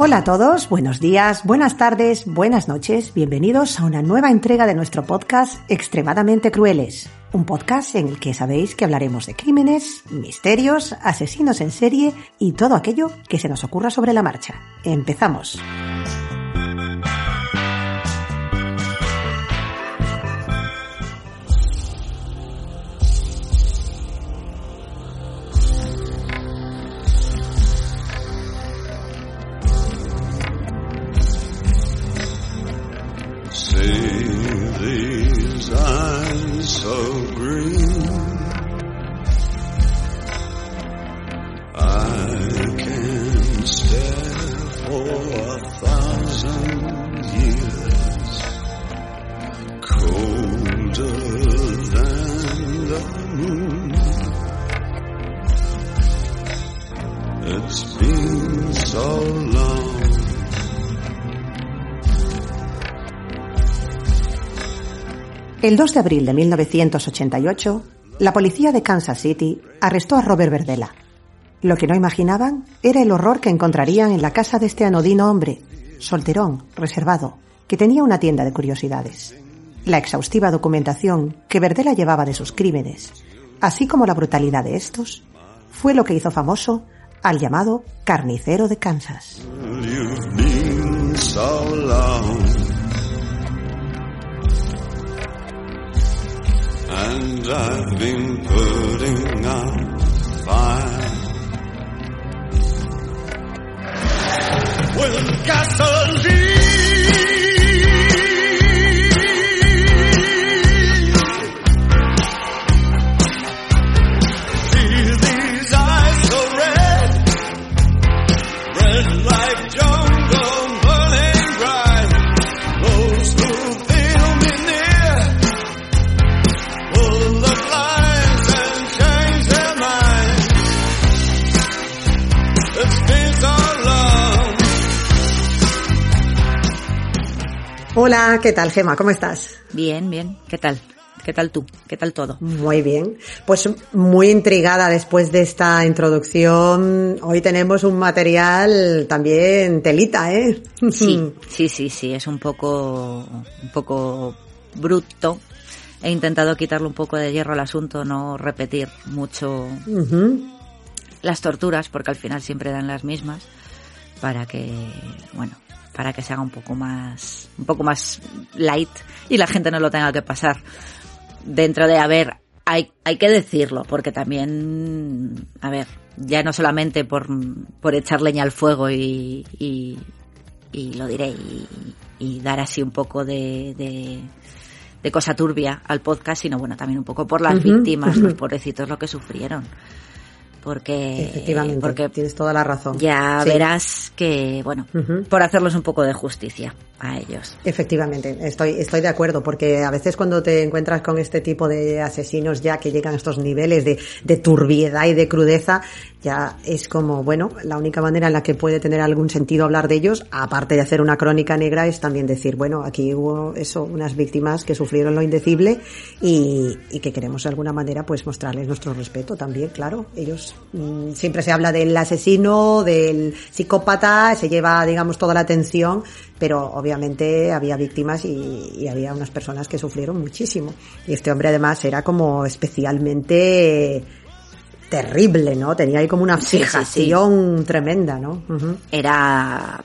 Hola a todos, buenos días, buenas tardes, buenas noches, bienvenidos a una nueva entrega de nuestro podcast Extremadamente Crueles, un podcast en el que sabéis que hablaremos de crímenes, misterios, asesinos en serie y todo aquello que se nos ocurra sobre la marcha. Empezamos. So green. El 2 de abril de 1988, la policía de Kansas City arrestó a Robert Verdela. Lo que no imaginaban era el horror que encontrarían en la casa de este anodino hombre, solterón, reservado, que tenía una tienda de curiosidades. La exhaustiva documentación que Verdela llevaba de sus crímenes, así como la brutalidad de estos, fue lo que hizo famoso al llamado carnicero de Kansas. And I've been putting out fire. With gasoline. Hola, ¿qué tal, Gema? ¿Cómo estás? Bien, bien. ¿Qué tal? ¿Qué tal tú? ¿Qué tal todo? Muy bien. Pues muy intrigada después de esta introducción. Hoy tenemos un material también telita, ¿eh? Sí, sí, sí, sí. Es un poco, un poco bruto. He intentado quitarle un poco de hierro al asunto, no repetir mucho las torturas, porque al final siempre dan las mismas, para que, bueno, para que se haga un poco más, un poco más light y la gente no lo tenga que pasar. Dentro de, a ver, hay, hay que decirlo, porque también, a ver, ya no solamente por, por echar leña al fuego y, y, y lo diré, y, y dar así un poco de, de, de cosa turbia al podcast, sino bueno, también un poco por las víctimas, los pobrecitos, lo que sufrieron. Porque, Efectivamente, porque tienes toda la razón. ya Sí. verás que, bueno, por hacerles un poco de justicia Efectivamente, estoy, estoy de acuerdo, porque a veces cuando te encuentras con este tipo de asesinos ya que llegan a estos niveles de, de turbiedad y de crudeza, ya es como, bueno, la única manera en la que puede tener algún sentido hablar de ellos, aparte de hacer una crónica negra, es también decir, bueno, aquí hubo eso, unas víctimas que sufrieron lo indecible y, y que queremos de alguna manera pues mostrarles nuestro respeto también, claro. Ellos, mm, siempre se habla del asesino, del psicópata, se lleva, digamos, toda la atención, pero obviamente había víctimas y, y había unas personas que sufrieron muchísimo. Y este hombre además era como especialmente terrible, ¿no? Tenía ahí como una Sí, sí, sí. fijación tremenda, ¿no? Era,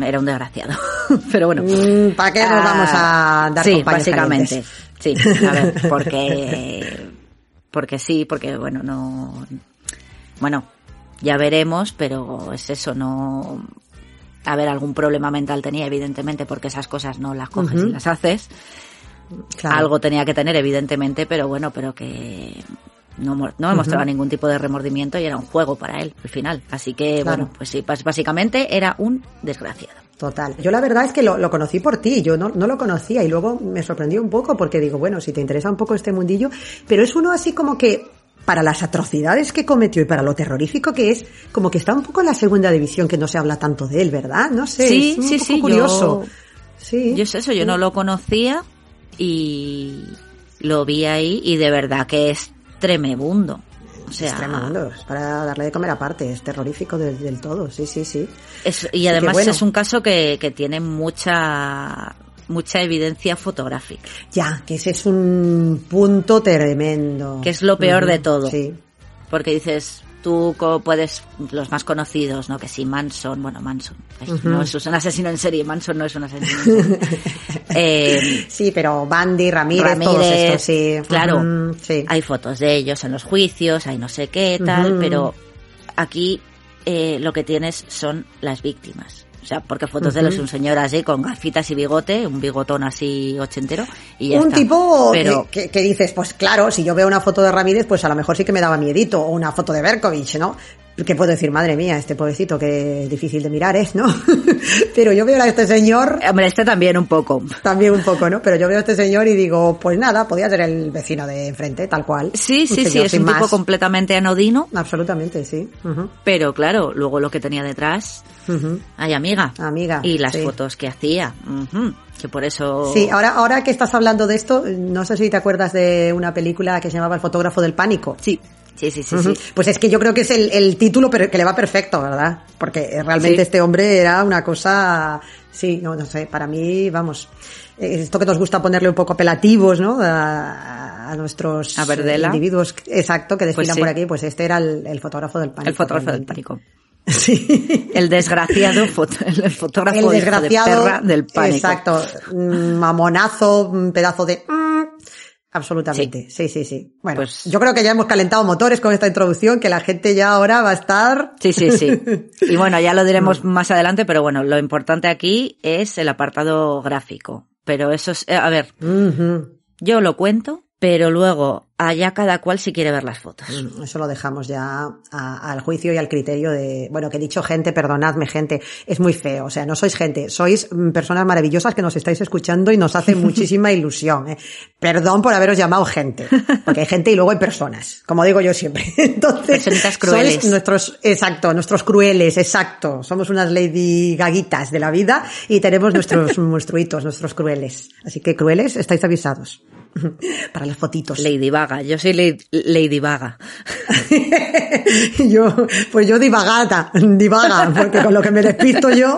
era un desgraciado. Pero bueno. Mm, ¿Para qué nos Ah, vamos a dar Sí, básicamente. calientes? Sí, a ver, porque, porque sí, porque bueno, no, bueno, ya veremos, pero es eso, no... A ver, algún problema mental tenía, evidentemente, porque esas cosas no las coges y las haces. Claro. Algo tenía que tener, evidentemente, pero bueno, pero que no, no me mostraba ningún tipo de remordimiento y era un juego para él, al final. Así que, Claro. bueno, pues sí, básicamente era un desgraciado. Total. Yo la verdad es que lo, lo conocí por ti, yo no, no lo conocía y luego me sorprendió un poco porque digo, bueno, si te interesa un poco este mundillo, pero es uno así como que para las atrocidades que cometió y para lo terrorífico que es, como que está un poco en la segunda división que no se habla tanto de él, ¿verdad? No sé, Sí, es un sí, poco sí, curioso. yo- Sí. Yo es eso, yo no lo conocía y lo vi ahí y de verdad que es tremebundo. O sea, es tremendo, es para darle de comer aparte, es terrorífico del, del todo, sí, sí, sí. es- y además bueno. es un caso que, que tiene mucha mucha evidencia fotográfica. Ya, que ese es un punto tremendo. Que es lo peor de todo. Sí. Porque dices, tú puedes, los más conocidos, ¿no? Que sí, Manson, bueno, Manson, ay, no es un asesino en serie, Manson no es un asesino en serie. Eh, Sí, pero Bandy, Ramírez, todos estos, sí. claro, sí. hay fotos de ellos en los juicios, hay no sé qué, tal, pero aquí eh, lo que tienes son las víctimas. O sea, porque fotos de él es un señor así, con gafitas y bigote, un bigotón así ochentero, y ya un está. tipo Pero, que- que dices, pues claro, si yo veo una foto de Ramírez, pues a lo mejor sí que me daba miedito, o una foto de Berkovich, ¿no? Que puedo decir, madre mía, este pobrecito, que difícil de mirar es, ¿no? Pero yo veo a este señor, hombre, este también un poco. también un poco, ¿no? Pero yo veo a este señor y digo, pues nada, podía ser el vecino de enfrente, tal cual. Sí, sí, sí, es un tipo más. completamente anodino, Absolutamente, sí. Pero claro, luego lo que tenía detrás, ujú. ay amiga. Amiga, Y las sí. fotos que hacía, ujú, que por eso... Sí, ahora, ahora que estás hablando de esto, no sé si te acuerdas de una película que se llamaba El fotógrafo del pánico. Sí, sí, sí, sí. Sí. Pues es que yo creo que es el, el título pero que le va perfecto, ¿verdad? Porque eh, realmente Sí. este hombre era una cosa, sí, no, no sé, para mí, vamos, eh, esto que nos gusta ponerle un poco apelativos, ¿no? A, a nuestros A Verdela. individuos, exacto, que desfilan sí. por aquí, pues este era el, el fotógrafo del pánico. El fotógrafo del pánico. Sí. El desgraciado foto- el fotógrafo El de desgraciado, perra del pánico. exacto, mm, mamonazo, un pedazo de... Absolutamente, sí, sí, sí. Bueno, Pues- yo creo que ya hemos calentado motores con esta introducción, que la gente ya ahora va a estar... Sí, sí, sí. Y bueno, ya lo diremos más adelante, pero bueno, lo importante aquí es el apartado gráfico. Pero eso es, eh, a ver, yo lo cuento, pero luego allá cada cual si quiere ver las fotos. Mm, Eso lo dejamos ya al juicio y al criterio de, bueno, que he dicho gente, perdonadme gente, es muy feo, o sea, no sois gente, sois mm, personas maravillosas que nos estáis escuchando y nos hace muchísima ilusión. ¿eh? Perdón por haberos llamado gente, porque hay gente y luego hay personas, como digo yo siempre. Entonces, Personitas crueles. sois nuestros, exacto, nuestros crueles, exacto, somos unas lady gaguitas de la vida y tenemos nuestros monstruitos, nuestros crueles. Así que crueles, estáis avisados. Para las fotitos. Lady Vaga, yo soy Lady, Lady Vaga. yo, pues yo divagata, divaga, porque con lo que me despisto yo.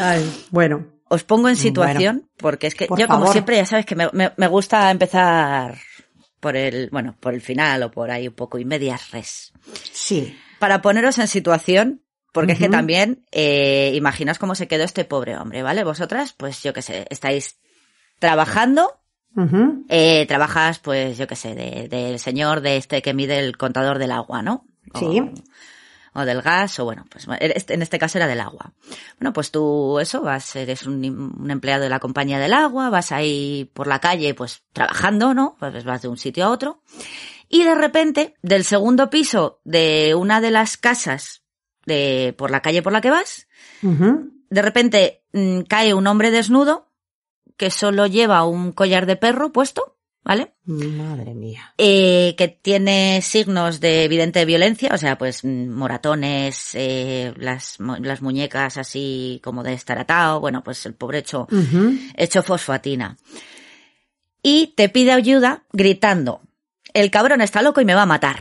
Ay, bueno, Os pongo en situación, porque es que Por yo como siempre ya sabes que me, me- me gusta empezar por el, bueno, por el final o por ahí un poco y medias res. sí. Para poneros en situación, porque es que también, eh, imaginaos cómo se quedó este pobre hombre, ¿vale? Vosotras, pues yo qué sé, estáis trabajando, Eh, trabajas, pues yo qué sé, de- del señor de este que mide el contador del agua, ¿no? O- Sí. O, del gas, o bueno, pues este- en este caso era del agua. Bueno, pues tú, eso, vas, eres un, un empleado de la compañía del agua, vas ahí por la calle, pues trabajando, ¿no? Pues vas de un sitio a otro. Y de repente, del segundo piso de una de las casas de, por la calle por la que vas, de repente mm, cae un hombre desnudo que solo lleva un collar de perro puesto, ¿vale? Madre mía. Eh, que tiene signos de evidente violencia, o sea, pues moratones, eh, las, las muñecas así como de estar atado, bueno, pues el pobre hecho, hecho fosfatina. Y te pide ayuda gritando, el cabrón está loco y me va a matar,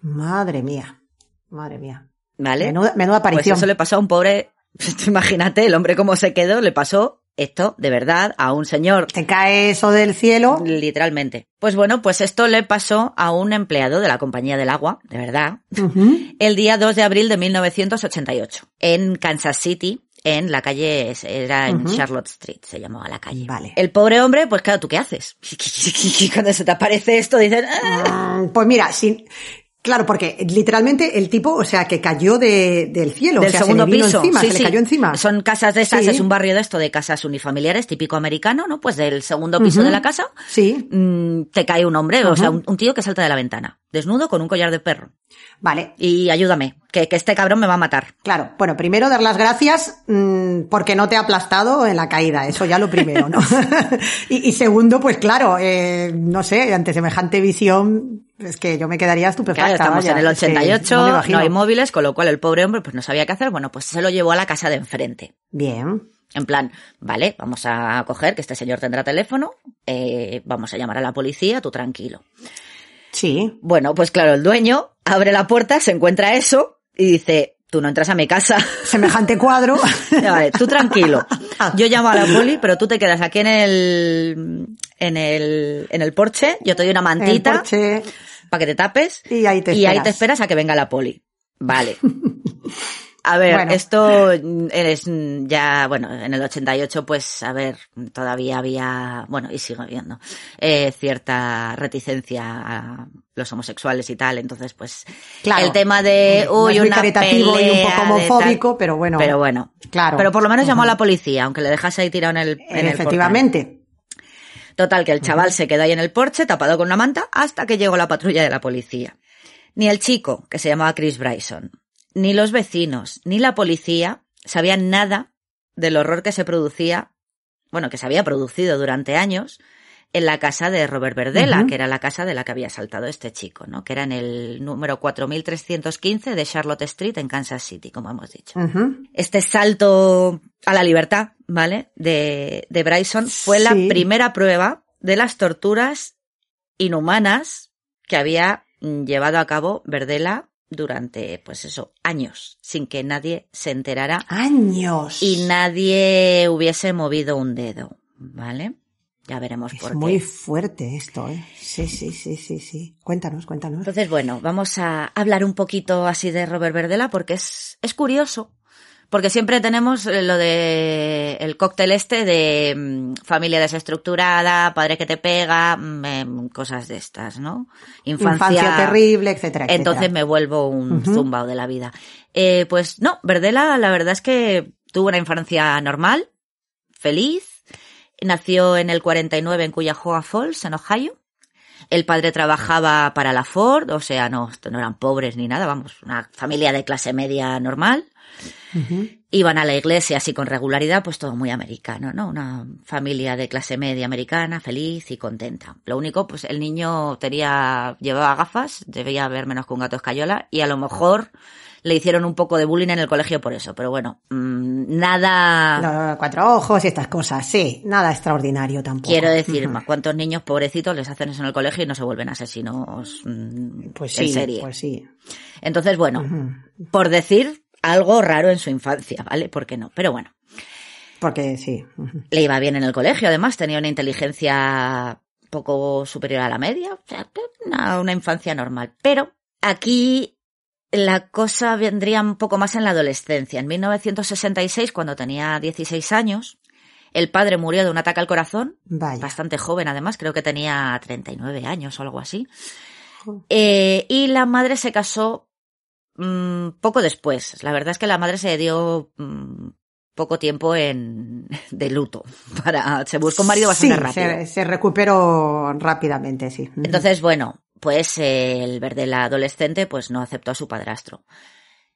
Madre mía. Madre mía. ¿vale? Menuda, menuda Pues aparición. eso le pasó a un pobre, imagínate, el hombre cómo se quedó, le pasó esto de verdad a un señor Te cae eso del cielo. Literalmente. Pues bueno, pues esto le pasó a un empleado de la compañía del agua, de verdad, el día 2 de abril de 1988, en Kansas City, en la calle, era en. Charlotte Street, se llamaba la calle. Vale. El pobre hombre, pues claro, ¿tú qué haces? Cuando se te aparece esto, dices, "Ah". Mm, Pues mira, si, Claro, porque literalmente el tipo, o sea, que cayó de, del cielo, del o sea, segundo se le vino piso. encima, Sí, se sí. le cayó encima. Son casas de estas, Sí. es un barrio de esto de casas unifamiliares, típico americano, ¿no? Pues del segundo piso de la casa Sí, mm, te cae un hombre, o sea, un, un tío que salta de la ventana, desnudo con un collar de perro. vale. Y ayúdame, que, que este cabrón me va a matar. Claro, bueno, primero dar las gracias mm, porque no te ha aplastado en la caída, eso ya lo primero, ¿no? y, y segundo, pues claro, eh, no sé, ante semejante visión, es que yo me quedaría estupefacta. Claro, estamos vaya, en el es que 88, no no, hay móviles, con lo cual el pobre hombre pues no sabía qué hacer. Bueno, pues se lo llevó a la casa de enfrente. Bien. En plan, vale, vamos a coger que este señor tendrá teléfono, eh, vamos a llamar a la policía, tú tranquilo. Sí. Bueno, pues claro, el dueño abre la puerta, se encuentra eso y dice, tú no entras a mi casa. Semejante cuadro. vale, tú tranquilo. Yo llamo a la poli, pero tú te quedas aquí en el, en el, en el porche, yo te doy una mantita para que te tapes Y ahí te y ahí te esperas a que venga la poli. Vale. A ver, Bueno. esto mm, eres mm, ya, bueno, en el 88, pues, a ver, todavía había, bueno, y sigue habiendo, eh, cierta reticencia a los homosexuales y tal, entonces, pues, Claro. el tema de, No uy, es muy una caritativo y un poco homofóbico, tal. pero bueno. Pero bueno. Claro. Pero por lo menos llamó a la policía, aunque le dejase ahí tirado en el, en el Efectivamente. Total, que el chaval se quedó ahí en el porche, tapado con una manta, hasta que llegó la patrulla de la policía. Ni el chico, que se llamaba Chris Bryson, ni los vecinos, ni la policía sabían nada del horror que se producía, bueno, que se había producido durante años en la casa de Robert Verdela, que era la casa de la que había saltado este chico, ¿no? Que era en el número 4315 de Charlotte Street en Kansas City, como hemos dicho este salto a la libertad, ¿vale? De, de Bryson fue la primera prueba de las torturas inhumanas que había llevado a cabo Verdela durante, pues eso, años, sin que nadie se enterara Años. y nadie hubiese movido un dedo, ¿vale? Ya veremos Es por qué. muy fuerte esto, ¿eh? Sí, sí, sí, sí, sí. Cuéntanos, cuéntanos. Entonces, bueno, vamos a hablar un poquito así de Robert Verdela porque es, es curioso. Porque siempre tenemos eh, lo de el cóctel este de mm, familia desestructurada, padre que te pega, mm, em, cosas de estas, ¿no? Infancia, terrible, etcétera, etcétera. Entonces me vuelvo un Ujú. zumbao de la vida. Eh, pues no, Verdela la verdad es que tuvo una infancia normal, feliz, nació en el 49 en Cuyahoga Falls, en Ohio. El padre trabajaba para la Ford, o sea, no, no eran pobres ni nada, vamos, una familia de clase media normal. Iban a la iglesia así con regularidad, pues todo muy americano, ¿no? Una familia de clase media americana, feliz y contenta. Lo único, pues el niño tenía, llevaba gafas, debía ver menos que un gato escayola, y a lo mejor le hicieron un poco de bullying en el colegio por eso, pero bueno, mm, nada... Los cuatro ojos y estas cosas, sí. Nada extraordinario tampoco. Quiero decir. ¿a ¿cuántos niños pobrecitos les hacen eso en el colegio y no se vuelven asesinos mm, Pues en sí, serie? pues sí. Entonces, bueno, por decir algo raro en su infancia, ¿vale? ¿Por qué no? Pero bueno, Porque sí. Le iba bien en el colegio, además tenía una inteligencia poco superior a la media, o sea, una, una infancia normal. Pero aquí la cosa vendría un poco más en la adolescencia. En 1966, cuando tenía 16 años, el padre murió de un ataque al corazón, Vaya. bastante joven además, creo que tenía 39 años o algo así. Eh, y la madre se casó mm, poco después. La verdad es que la madre se dio mm, poco tiempo en de luto. Para, se buscó un marido bastante sí, rápido. Se, se recuperó rápidamente, sí. Entonces, bueno, pues el Verdela adolescente pues no aceptó a su padrastro.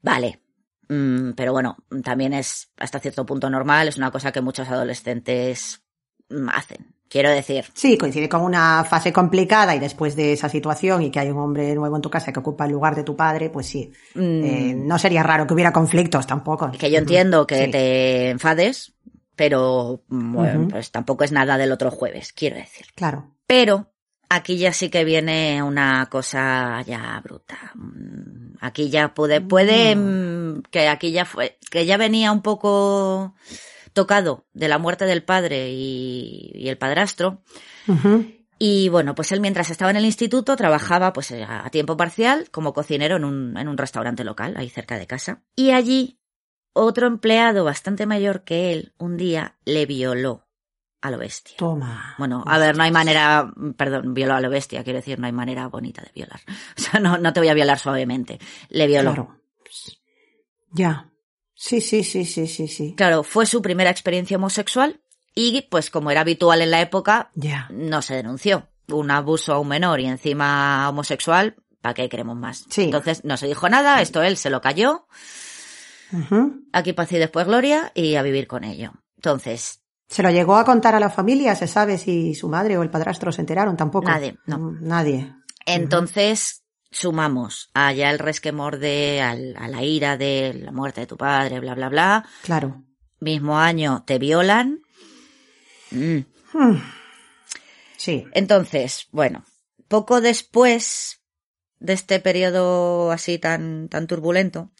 Vale. Mm, pero bueno, también es hasta cierto punto normal, es una cosa que muchos adolescentes hacen. Quiero decir, Sí, coincide con una fase complicada y después de esa situación y que hay un hombre nuevo en tu casa que ocupa el lugar de tu padre, pues sí. mm, Eh, no sería raro que hubiera conflictos tampoco. que yo entiendo que Sí. te enfades, pero bueno, pues tampoco es nada del otro jueves, quiero decir. Claro. Pero aquí ya sí que viene una cosa ya bruta. Mm, Aquí ya puede, puede, mm, que aquí ya fue, que ya venía un poco tocado de la muerte del padre y, y el padrastro. Y bueno, pues él mientras estaba en el instituto trabajaba pues a tiempo parcial como cocinero en un, en un restaurante local, ahí cerca de casa. Y allí otro empleado bastante mayor que él un día le violó a lo bestia. Toma. Bueno, a ver, no hay manera, perdón, violó a lo bestia, quiero decir, no hay manera bonita de violar. O sea, no, no te voy a violar suavemente. Le violó. Claro. Ya. Sí, sí, sí, sí, sí, sí. fue su primera experiencia homosexual y, pues, como era habitual en la época, Ya. no se denunció. Un abuso a un menor y encima homosexual, ¿para qué queremos más? Sí. Entonces no se dijo nada, esto él se lo cayó, aquí paz y después gloria y a vivir con ello. Entonces, ¿Se lo llegó a contar a la familia? ¿Se sabe si su madre o el padrastro se enteraron? Tampoco. Nadie, no. Mm, Nadie. entonces sumamos allá el resquemor de, al- a la ira de la muerte de tu padre, bla, bla, bla. Claro. Mismo año te violan. Mm. Hmm. Sí. Entonces, bueno, poco después de este periodo así tan, tan turbulento,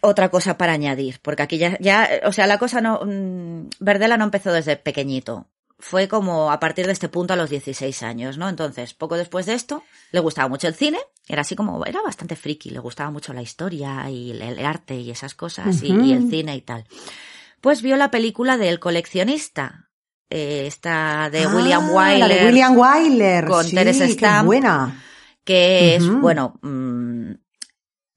otra cosa para añadir, porque aquí ya, ya, o sea, la cosa no, mm, Verdela no empezó desde pequeñito. Fue como a partir de este punto a los 16 años, ¿no? Entonces, poco después de esto, le gustaba mucho el cine, era así como, era bastante friki, le gustaba mucho la historia y el, el arte y esas cosas, y- el cine y tal. Pues vio la película del coleccionista, eh, esta de Ah, William La Wyler de William Wyler. con sí, Teresa qué buena. que es, bueno, mm,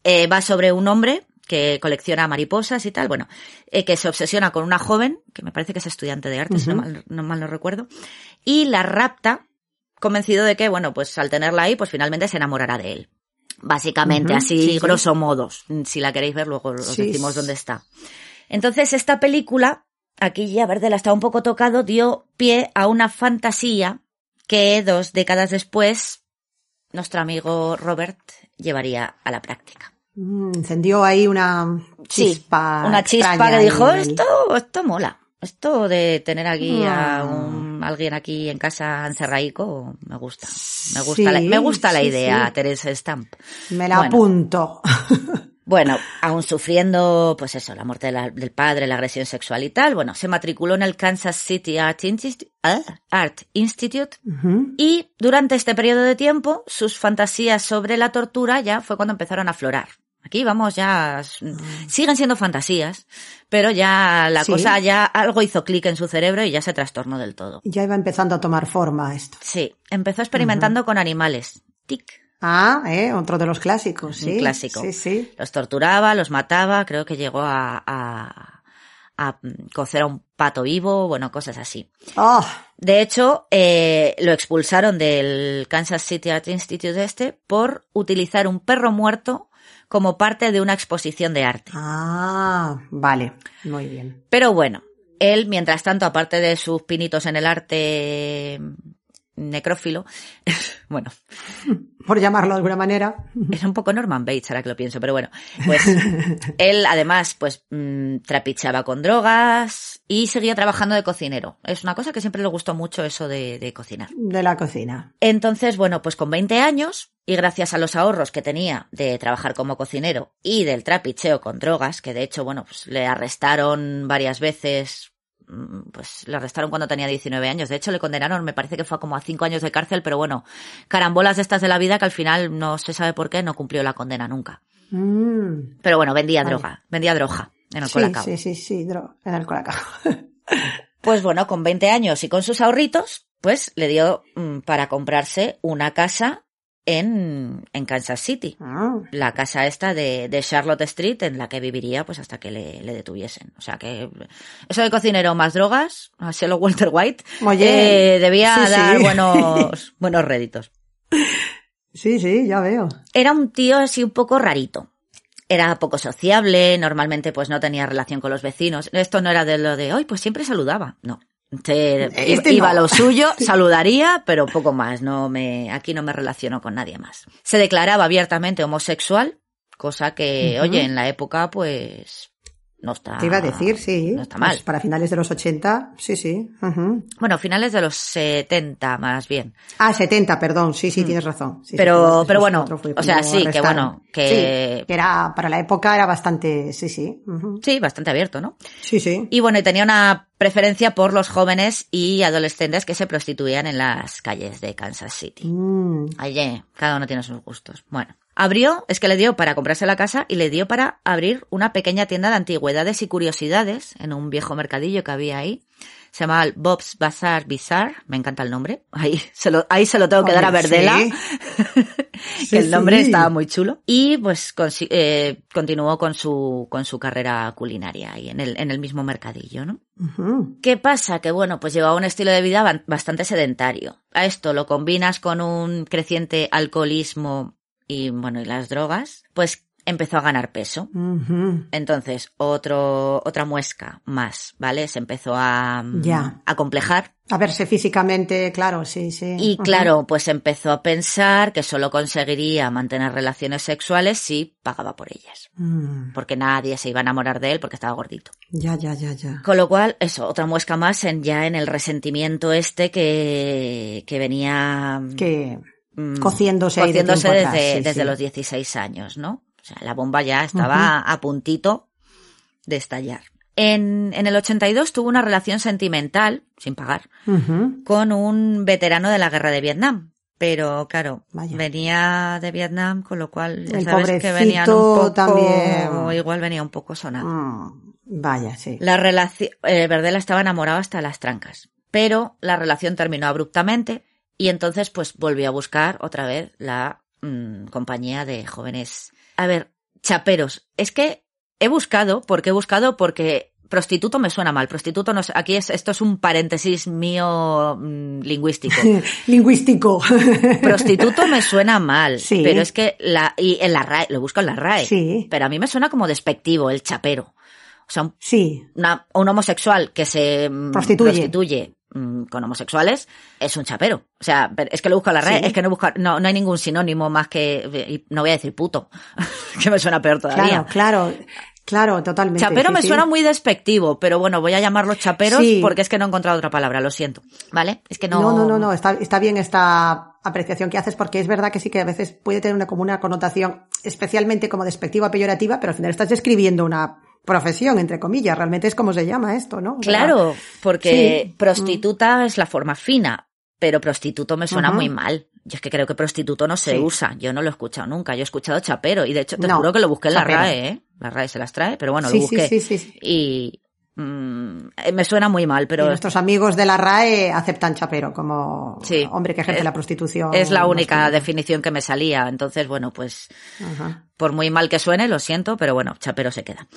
eh, va sobre un hombre que colecciona mariposas y tal, bueno, eh, que se obsesiona con una joven, que me parece que es estudiante de arte, si no mal, no mal no recuerdo, y la rapta, convencido de que, bueno, pues al tenerla ahí, pues finalmente se enamorará de él. Básicamente, así, sí, sí. grosso modo. Si la queréis ver, luego os Sí, decimos dónde está. Entonces, esta película, aquí ya Verdela está un poco tocado, dio pie a una fantasía que dos décadas después nuestro amigo Robert llevaría a la práctica. Mm, encendió ahí una Sí, chispa. Una chispa que dijo, esto, esto mola. Esto de tener aquí a Ah. un, alguien aquí en casa encerraico, me gusta. Me gusta, Sí, la, me gusta la sí, idea, sí. Teresa Stamp. Me la Bueno. apunto. Bueno, aún sufriendo, pues eso, la muerte de la- del padre, la agresión sexual y tal, bueno, se matriculó en el Kansas City Art, Insti- ah, Art Institute Ujú. y durante este periodo de tiempo sus fantasías sobre la tortura ya fue cuando empezaron a aflorar. Aquí vamos ya, s- siguen siendo fantasías, pero ya la Sí. cosa ya algo hizo clic en su cerebro y ya se trastornó del todo. Ya iba empezando a tomar forma esto. Sí, empezó experimentando con animales. Tic. Ah, eh, otro de los clásicos, Un sí. clásico. Sí, sí. Los torturaba, los mataba, creo que llegó a, a, a cocer a un pato vivo, bueno, cosas así. Oh, De hecho, eh, lo expulsaron del Kansas City Art Institute este por utilizar un perro muerto como parte de una exposición de arte. ah, vale, muy bien. Pero bueno, él, mientras tanto, aparte de sus pinitos en el arte necrófilo, bueno, Por llamarlo de alguna manera. era un poco Norman Bates ahora que lo pienso, pero bueno, pues él además pues mm, trapichaba con drogas y seguía trabajando de cocinero. Es una cosa que siempre le gustó mucho eso de, de cocinar. De la cocina. Entonces, bueno, pues con 20 años y gracias a los ahorros que tenía de trabajar como cocinero y del trapicheo con drogas, que de hecho, bueno, pues le arrestaron varias veces, pues le arrestaron cuando tenía 19 años. De hecho, le condenaron, me parece que fue como a 5 años de cárcel, pero bueno, carambolas estas de la vida que al final no se sabe por qué no cumplió la condena nunca. Mm. Pero bueno, vendía Vale. droga, vendía droga en el Sí, Colacao. sí, sí, sí, dro- en el colacao. Pues bueno, con 20 años y con sus ahorritos, pues le dio mm, para comprarse una casa en, en Kansas City. Ah, La casa esta de, de Charlotte Street en la que viviría pues hasta que le, le detuviesen. O sea que eso de cocinero más drogas, a cielo Walter White, Oye, eh, debía sí, sí. dar buenos, buenos réditos. sí, sí, ya veo. Era un tío así un poco rarito. Era poco sociable, normalmente pues no tenía relación con los vecinos. Esto no era de lo de, hoy pues siempre saludaba. No. Se- Este iba no. a lo suyo, saludaría, pero poco más. No me, aquí no me relaciono con nadie más. Se declaraba abiertamente homosexual, cosa que, Ujú. oye, en la época pues no está. Te iba a decir, sí. No está mal. Pues para finales de los 80, sí, sí. Bueno, finales de los 70 más bien. Ah, 70, perdón, sí, sí, tienes razón. Sí, Mm. Pero- pero bueno, o sea, sí, que bueno, que- Sí, que era, para la época era bastante, sí, sí. Sí, bastante abierto, ¿no? Sí, sí. Y bueno, y tenía una preferencia por los jóvenes y adolescentes que se prostituían en las calles de Kansas City. Mm, Oye, cada uno tiene sus gustos. Bueno, abrió, es que le dio para comprarse la casa y le dio para abrir una pequeña tienda de antigüedades y curiosidades en un viejo mercadillo que había ahí. se llamaba Bob's Bazaar Bizarre, me encanta el nombre, ahí se lo, ahí se lo tengo que dar a Verdela, sí. que Sí, el nombre sí. estaba muy chulo, y pues eh, continuó con su, con su carrera culinaria ahí en el, en el mismo mercadillo, ¿no? ¿Qué pasa? Que bueno, pues llevaba un estilo de vida bastante sedentario. A esto lo combinas con un creciente alcoholismo y bueno, y las drogas, pues empezó a ganar peso. Entonces, otro, otra muesca más, ¿vale? Se empezó a, mm, Ya. a complejar. A verse físicamente, claro, sí, sí. Y claro, pues empezó a pensar que solo conseguiría mantener relaciones sexuales si pagaba por ellas. Mm, Porque nadie se iba a enamorar de él porque estaba gordito. Ya, ya, ya, ya. Con lo cual, eso, otra muesca más en ya en el resentimiento este que, que venía Que mm, cociéndose de cociéndose desde, sí, desde sí. los 16 años, ¿no? O sea, la bomba ya estaba a puntito de estallar. En, en el 82 tuvo una relación sentimental, sin pagar, con un veterano de la guerra de Vietnam. Pero claro, Vaya. venía de Vietnam, con lo cual ya El sabes que venían un poco, también. igual venía un poco sonado. Mm, Vaya, sí. La relación, eh, Verdela estaba enamorado hasta las trancas, pero la relación terminó abruptamente y entonces pues volvió a buscar otra vez la mm, compañía de jóvenes. A ver, chaperos, es que he buscado, porque he buscado porque prostituto me suena mal, prostituto no es, aquí es, esto es un paréntesis mío mm, lingüístico. Lingüístico. Prostituto me suena mal, Sí. pero es que la, y en la RAE, lo busco en la RAE, Sí. pero a mí me suena como despectivo el chapero. O sea, un Sí. una- un homosexual que se mm, Prostituye. prostituye, con homosexuales es un chapero. O sea, es que lo busco en la red, Sí. es que no busco, no, no hay ningún sinónimo más que, no voy a decir puto, que me suena peor todavía. Claro, claro. Claro, totalmente. Chapero sí, me sí. suena muy despectivo, pero bueno, voy a llamarlos chaperos Sí. porque es que no he encontrado otra palabra, lo siento. ¿Vale? Es que no. No, no, no, no, está, está bien esta apreciación que haces porque es verdad que sí que a veces puede tener una, como una connotación especialmente como despectiva, peyorativa, pero al final estás describiendo una profesión, entre comillas, realmente es como se llama esto, ¿no? O sea, Claro, porque Sí. prostituta es la forma fina, pero prostituto me suena muy mal. Yo es que creo que prostituto no se Sí. usa. Yo no lo he escuchado nunca. Yo he escuchado chapero y de hecho te No, juro que lo busqué en chapero. la RAE, ¿eh? La RAE se las trae, pero bueno, sí, lo busqué. sí, sí, sí, sí. Y mm, me suena muy mal, Y pero nuestros amigos de la RAE aceptan chapero como Sí. hombre que ejerce Es- la prostitución. es la única definición que me salía. Entonces, bueno, pues Ajá. por muy mal que suene, lo siento, pero bueno, chapero se queda.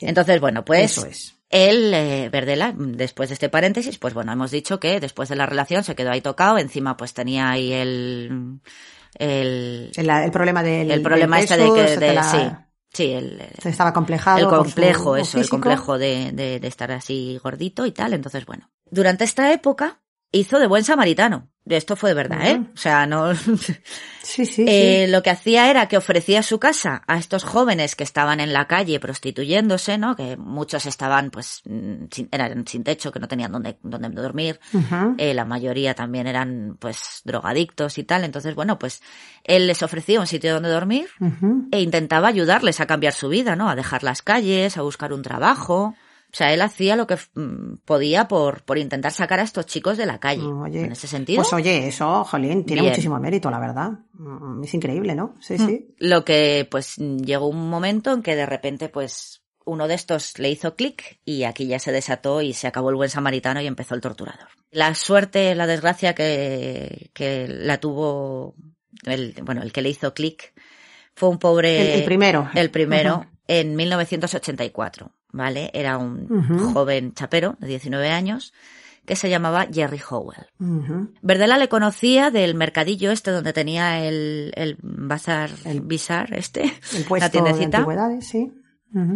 Entonces, bueno, pues Eso es. él, eh, Verdela, después de este paréntesis, pues bueno, hemos dicho que después de la relación se quedó ahí tocado, encima pues tenía ahí el, el, El, el problema del el problema del este de que, de- la- sí, sí, el, se estaba complejado. el complejo, eso, el complejo de, de, de estar así gordito y tal, entonces bueno. Durante esta época hizo de buen samaritano. Esto fue de verdad, ¿eh? O sea, no... Sí, sí, Eh, Lo que hacía era que ofrecía su casa a estos jóvenes que estaban en la calle prostituyéndose, ¿no? Que muchos estaban, pues, mm, sin, eran sin techo, que no tenían dónde, dónde dormir. sí. Eh, la mayoría también eran, pues, drogadictos y tal. Entonces, bueno, pues, él les ofrecía un sitio donde dormir e intentaba ayudarles a cambiar su vida, ¿no? A dejar las calles, a buscar un trabajo. O sea, él hacía lo que mm, podía por, por intentar sacar a estos chicos de la calle. Oye, en ese sentido. Pues oye, eso, jolín, tiene Bien. muchísimo mérito, la verdad. Mm, Es increíble, ¿no? Sí, sí. Lo que, pues, llegó un momento en que de repente, pues, uno de estos le hizo clic y aquí ya se desató y se acabó el buen samaritano y empezó el torturador. La suerte, la desgracia que, que la tuvo, el, bueno, el que le hizo clic fue un pobre... El- el primero. El primero, Ujú. en 1984, ¿vale? Era un joven chapero de 19 años que se llamaba Jerry Howell. Verdela le conocía del mercadillo este donde tenía el, el bazar El- bizar este, El la puesto de tiendecita. antigüedades, sí.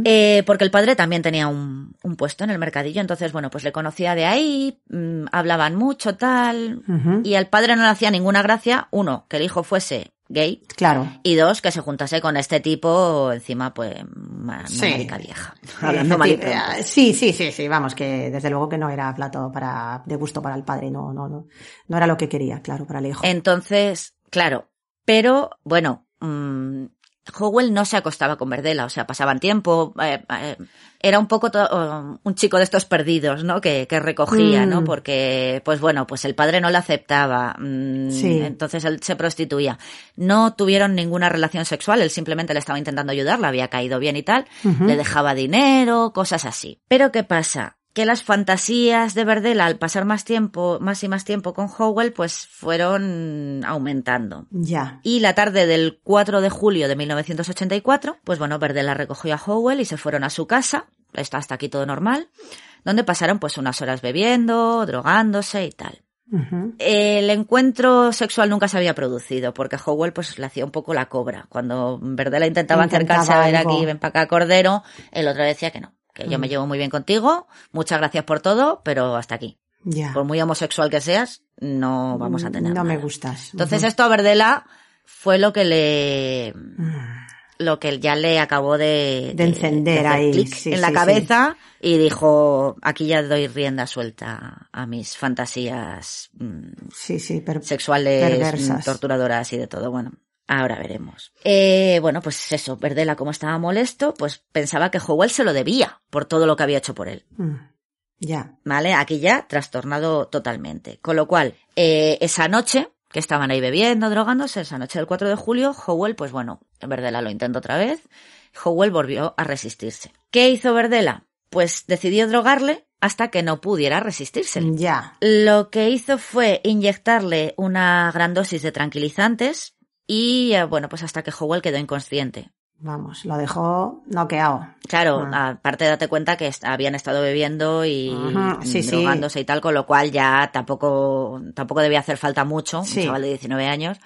Eh, porque el padre también tenía un, un puesto en el mercadillo, entonces bueno, pues le conocía de ahí, mm, hablaban mucho, tal, y al padre no le hacía ninguna gracia, uno, que el hijo fuese gay, Claro. y dos, que se juntase con este tipo, encima, pues, una Sí. marica vieja. Hablando eh, Sí, sí, sí, sí, vamos, que desde luego que no era plato para, de gusto para el padre, no, no, no. No era lo que quería, claro, para el hijo. Entonces, claro, pero bueno, mm, Howell no se acostaba con Verdela, o sea, pasaban tiempo, eh, eh, era un poco to- oh, un chico de estos perdidos, ¿no? Que, que recogía, Mm. ¿no? Porque, pues bueno, pues el padre no le aceptaba, mm, Sí. entonces él se prostituía. No tuvieron ninguna relación sexual, él simplemente le estaba intentando ayudar, le había caído bien y tal, le dejaba dinero, cosas así. Pero ¿qué pasa? Que las fantasías de Verdela al pasar más tiempo, más y más tiempo con Howell, pues fueron aumentando. Ya. Y la tarde del 4 de julio de 1984, pues bueno, Verdela recogió a Howell y se fueron a su casa, está hasta aquí todo normal, donde pasaron pues unas horas bebiendo, drogándose y tal. El encuentro sexual nunca se había producido porque Howell pues le hacía un poco la cobra. Cuando Verdela intentaba, Intentaba acercarse a ver algo. aquí, ven para acá, Cordero, el otro decía que no, que yo me llevo muy bien contigo, muchas gracias por todo, pero hasta aquí. Ya. Por muy homosexual que seas, no vamos a tener No me nada. gustas. Entonces esto a Verdela fue lo que le Mm. lo que ya le acabó de, De encender ahí, sí, en la sí, cabeza y dijo aquí ya doy rienda suelta a mis fantasías mm, Sí, sexuales, Perversas. mm, torturadoras y de todo. Bueno, ahora veremos. Eh, bueno, pues eso, Verdela, como estaba molesto, pues pensaba que Howell se lo debía por todo lo que había hecho por él. Mm. Ya. ¿Vale? Aquí ya trastornado totalmente. Con lo cual, eh, esa noche, que estaban ahí bebiendo, drogándose, esa noche del 4 de julio, Howell, pues bueno, Verdela lo intentó otra vez. Howell volvió a resistirse. ¿Qué hizo Verdela? Pues decidió drogarle hasta que no pudiera resistirse. Ya. Lo que hizo fue inyectarle una gran dosis de tranquilizantes y, eh, bueno, pues hasta que Howell quedó inconsciente. Vamos, lo dejó noqueado. Claro, Ah. aparte date cuenta que habían estado bebiendo y Ajá, sí, sí. drogándose y tal, con lo cual ya tampoco, tampoco debía hacer falta mucho, Sí. un chaval de 19 años,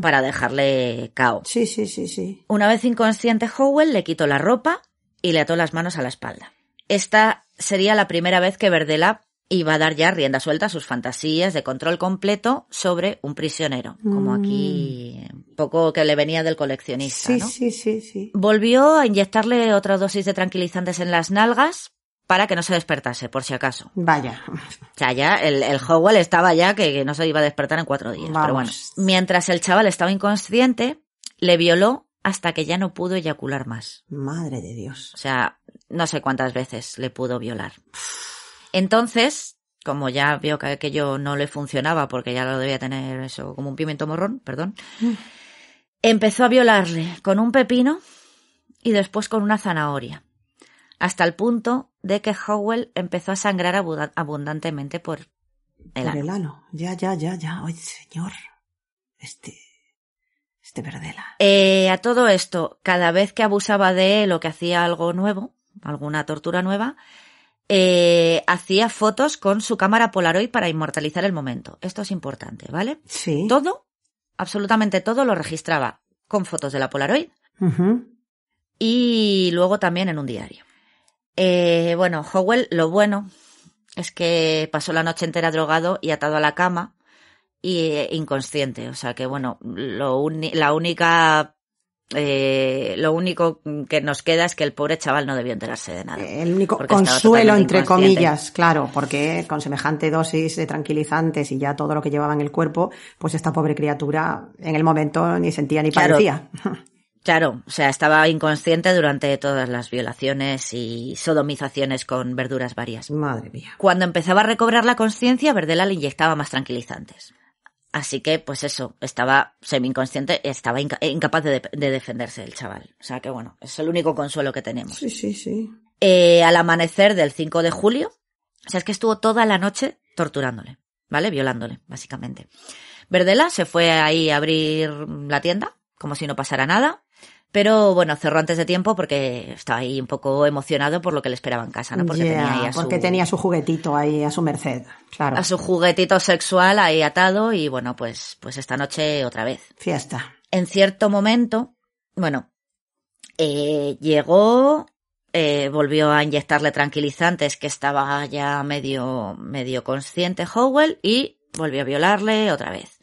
para dejarle cao. Sí, sí, sí, sí. Una vez inconsciente Howell le quitó la ropa y le ató las manos a la espalda. Esta sería la primera vez que Verdela iba a dar ya rienda suelta a sus fantasías de control completo sobre un prisionero, como aquí un poco que le venía del coleccionista, Sí, ¿no? sí, sí, sí. Volvió a inyectarle otra dosis de tranquilizantes en las nalgas para que no se despertase, por si acaso. Vaya. O sea, ya el, el Howell estaba ya que, que no se iba a despertar en cuatro días. Pero bueno, mientras el chaval estaba inconsciente, le violó hasta que ya no pudo eyacular más. Madre de Dios. O sea, no sé cuántas veces le pudo violar. Entonces, como ya vio que aquello no le funcionaba porque ya lo debía tener eso como un pimiento morrón, perdón, empezó a violarle con un pepino y después con una zanahoria, hasta el punto de que Howell empezó a sangrar abu- abundantemente por el Por ano. el ano. Ya, ya, ya, ya. Ay, señor. Este. Este Verdela. Eh, a todo esto, cada vez que abusaba de él o que hacía algo nuevo, alguna tortura nueva, eh, hacía fotos con su cámara Polaroid para inmortalizar el momento. Esto es importante, ¿vale? Sí. Todo, absolutamente todo lo registraba con fotos de la Polaroid y luego también en un diario. Eh, bueno, Howell, lo bueno es que pasó la noche entera drogado y atado a la cama y eh, inconsciente. O sea que, bueno, lo la única, eh, lo único que nos queda es que el pobre chaval no debió enterarse de nada. El único consuelo, entre comillas, claro, porque con semejante dosis de tranquilizantes y ya todo lo que llevaba en el cuerpo, pues esta pobre criatura en el momento ni sentía ni Claro. parecía. Claro, o sea, estaba inconsciente durante todas las violaciones y sodomizaciones con verduras varias. Madre mía. Cuando empezaba a recobrar la conciencia, Verdela le inyectaba más tranquilizantes. Así que, pues eso, estaba semi-inconsciente, estaba inca- incapaz de, de defenderse el chaval. O sea que bueno, es el único consuelo que tenemos. Sí, sí, sí. Eh, al amanecer del 5 de julio, o sea, es que estuvo toda la noche torturándole, ¿vale? Violándole, básicamente. Verdela se fue ahí a abrir la tienda, como si no pasara nada. Pero bueno, cerró antes de tiempo porque estaba ahí un poco emocionado por lo que le esperaba en casa, ¿no? Porque tenía ahí a porque su, tenía su juguetito ahí a su merced. Claro. a su juguetito sexual ahí atado y bueno, pues, pues esta noche otra vez. Fiesta. En cierto momento, bueno, eh, llegó, eh, volvió a inyectarle tranquilizantes que estaba ya medio, medio consciente Howell y volvió a violarle otra vez.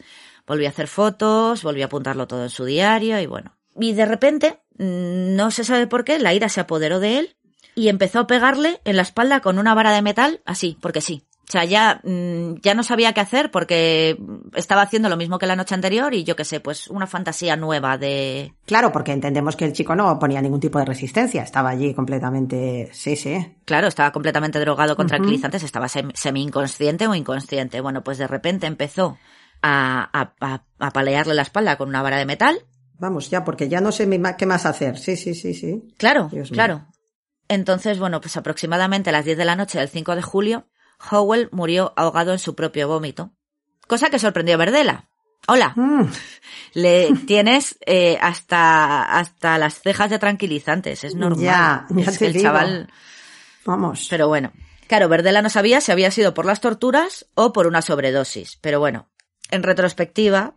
Volvió a hacer fotos, volvió a apuntarlo todo en su diario y bueno. Y de repente, mm, no se sabe por qué, la ira se apoderó de él y empezó a pegarle en la espalda con una vara de metal, así, porque sí. O sea, ya, mm, ya no sabía qué hacer porque estaba haciendo lo mismo que la noche anterior y yo qué sé, pues una fantasía nueva de... Claro, porque entendemos que el chico no ponía ningún tipo de resistencia. Estaba allí completamente. Sí, sí. Claro, estaba completamente drogado con tranquilizantes, estaba sem- semi-inconsciente o inconsciente. Bueno, pues de repente empezó a, a, a- a palearle la espalda con una vara de metal. Vamos, ya, porque ya no sé qué más hacer. Sí, sí, sí, sí. Claro, Dios mío. claro. Entonces, bueno, pues aproximadamente a las 10 de la noche del 5 de julio, Howell murió ahogado en su propio vómito. Cosa que sorprendió a Verdela. Hola, Mm, le tienes eh, hasta, hasta las cejas de tranquilizantes, es normal. Ya, ya es te el digo. chaval vamos. pero bueno, claro, Verdela no sabía si había sido por las torturas o por una sobredosis. Pero bueno, en retrospectiva,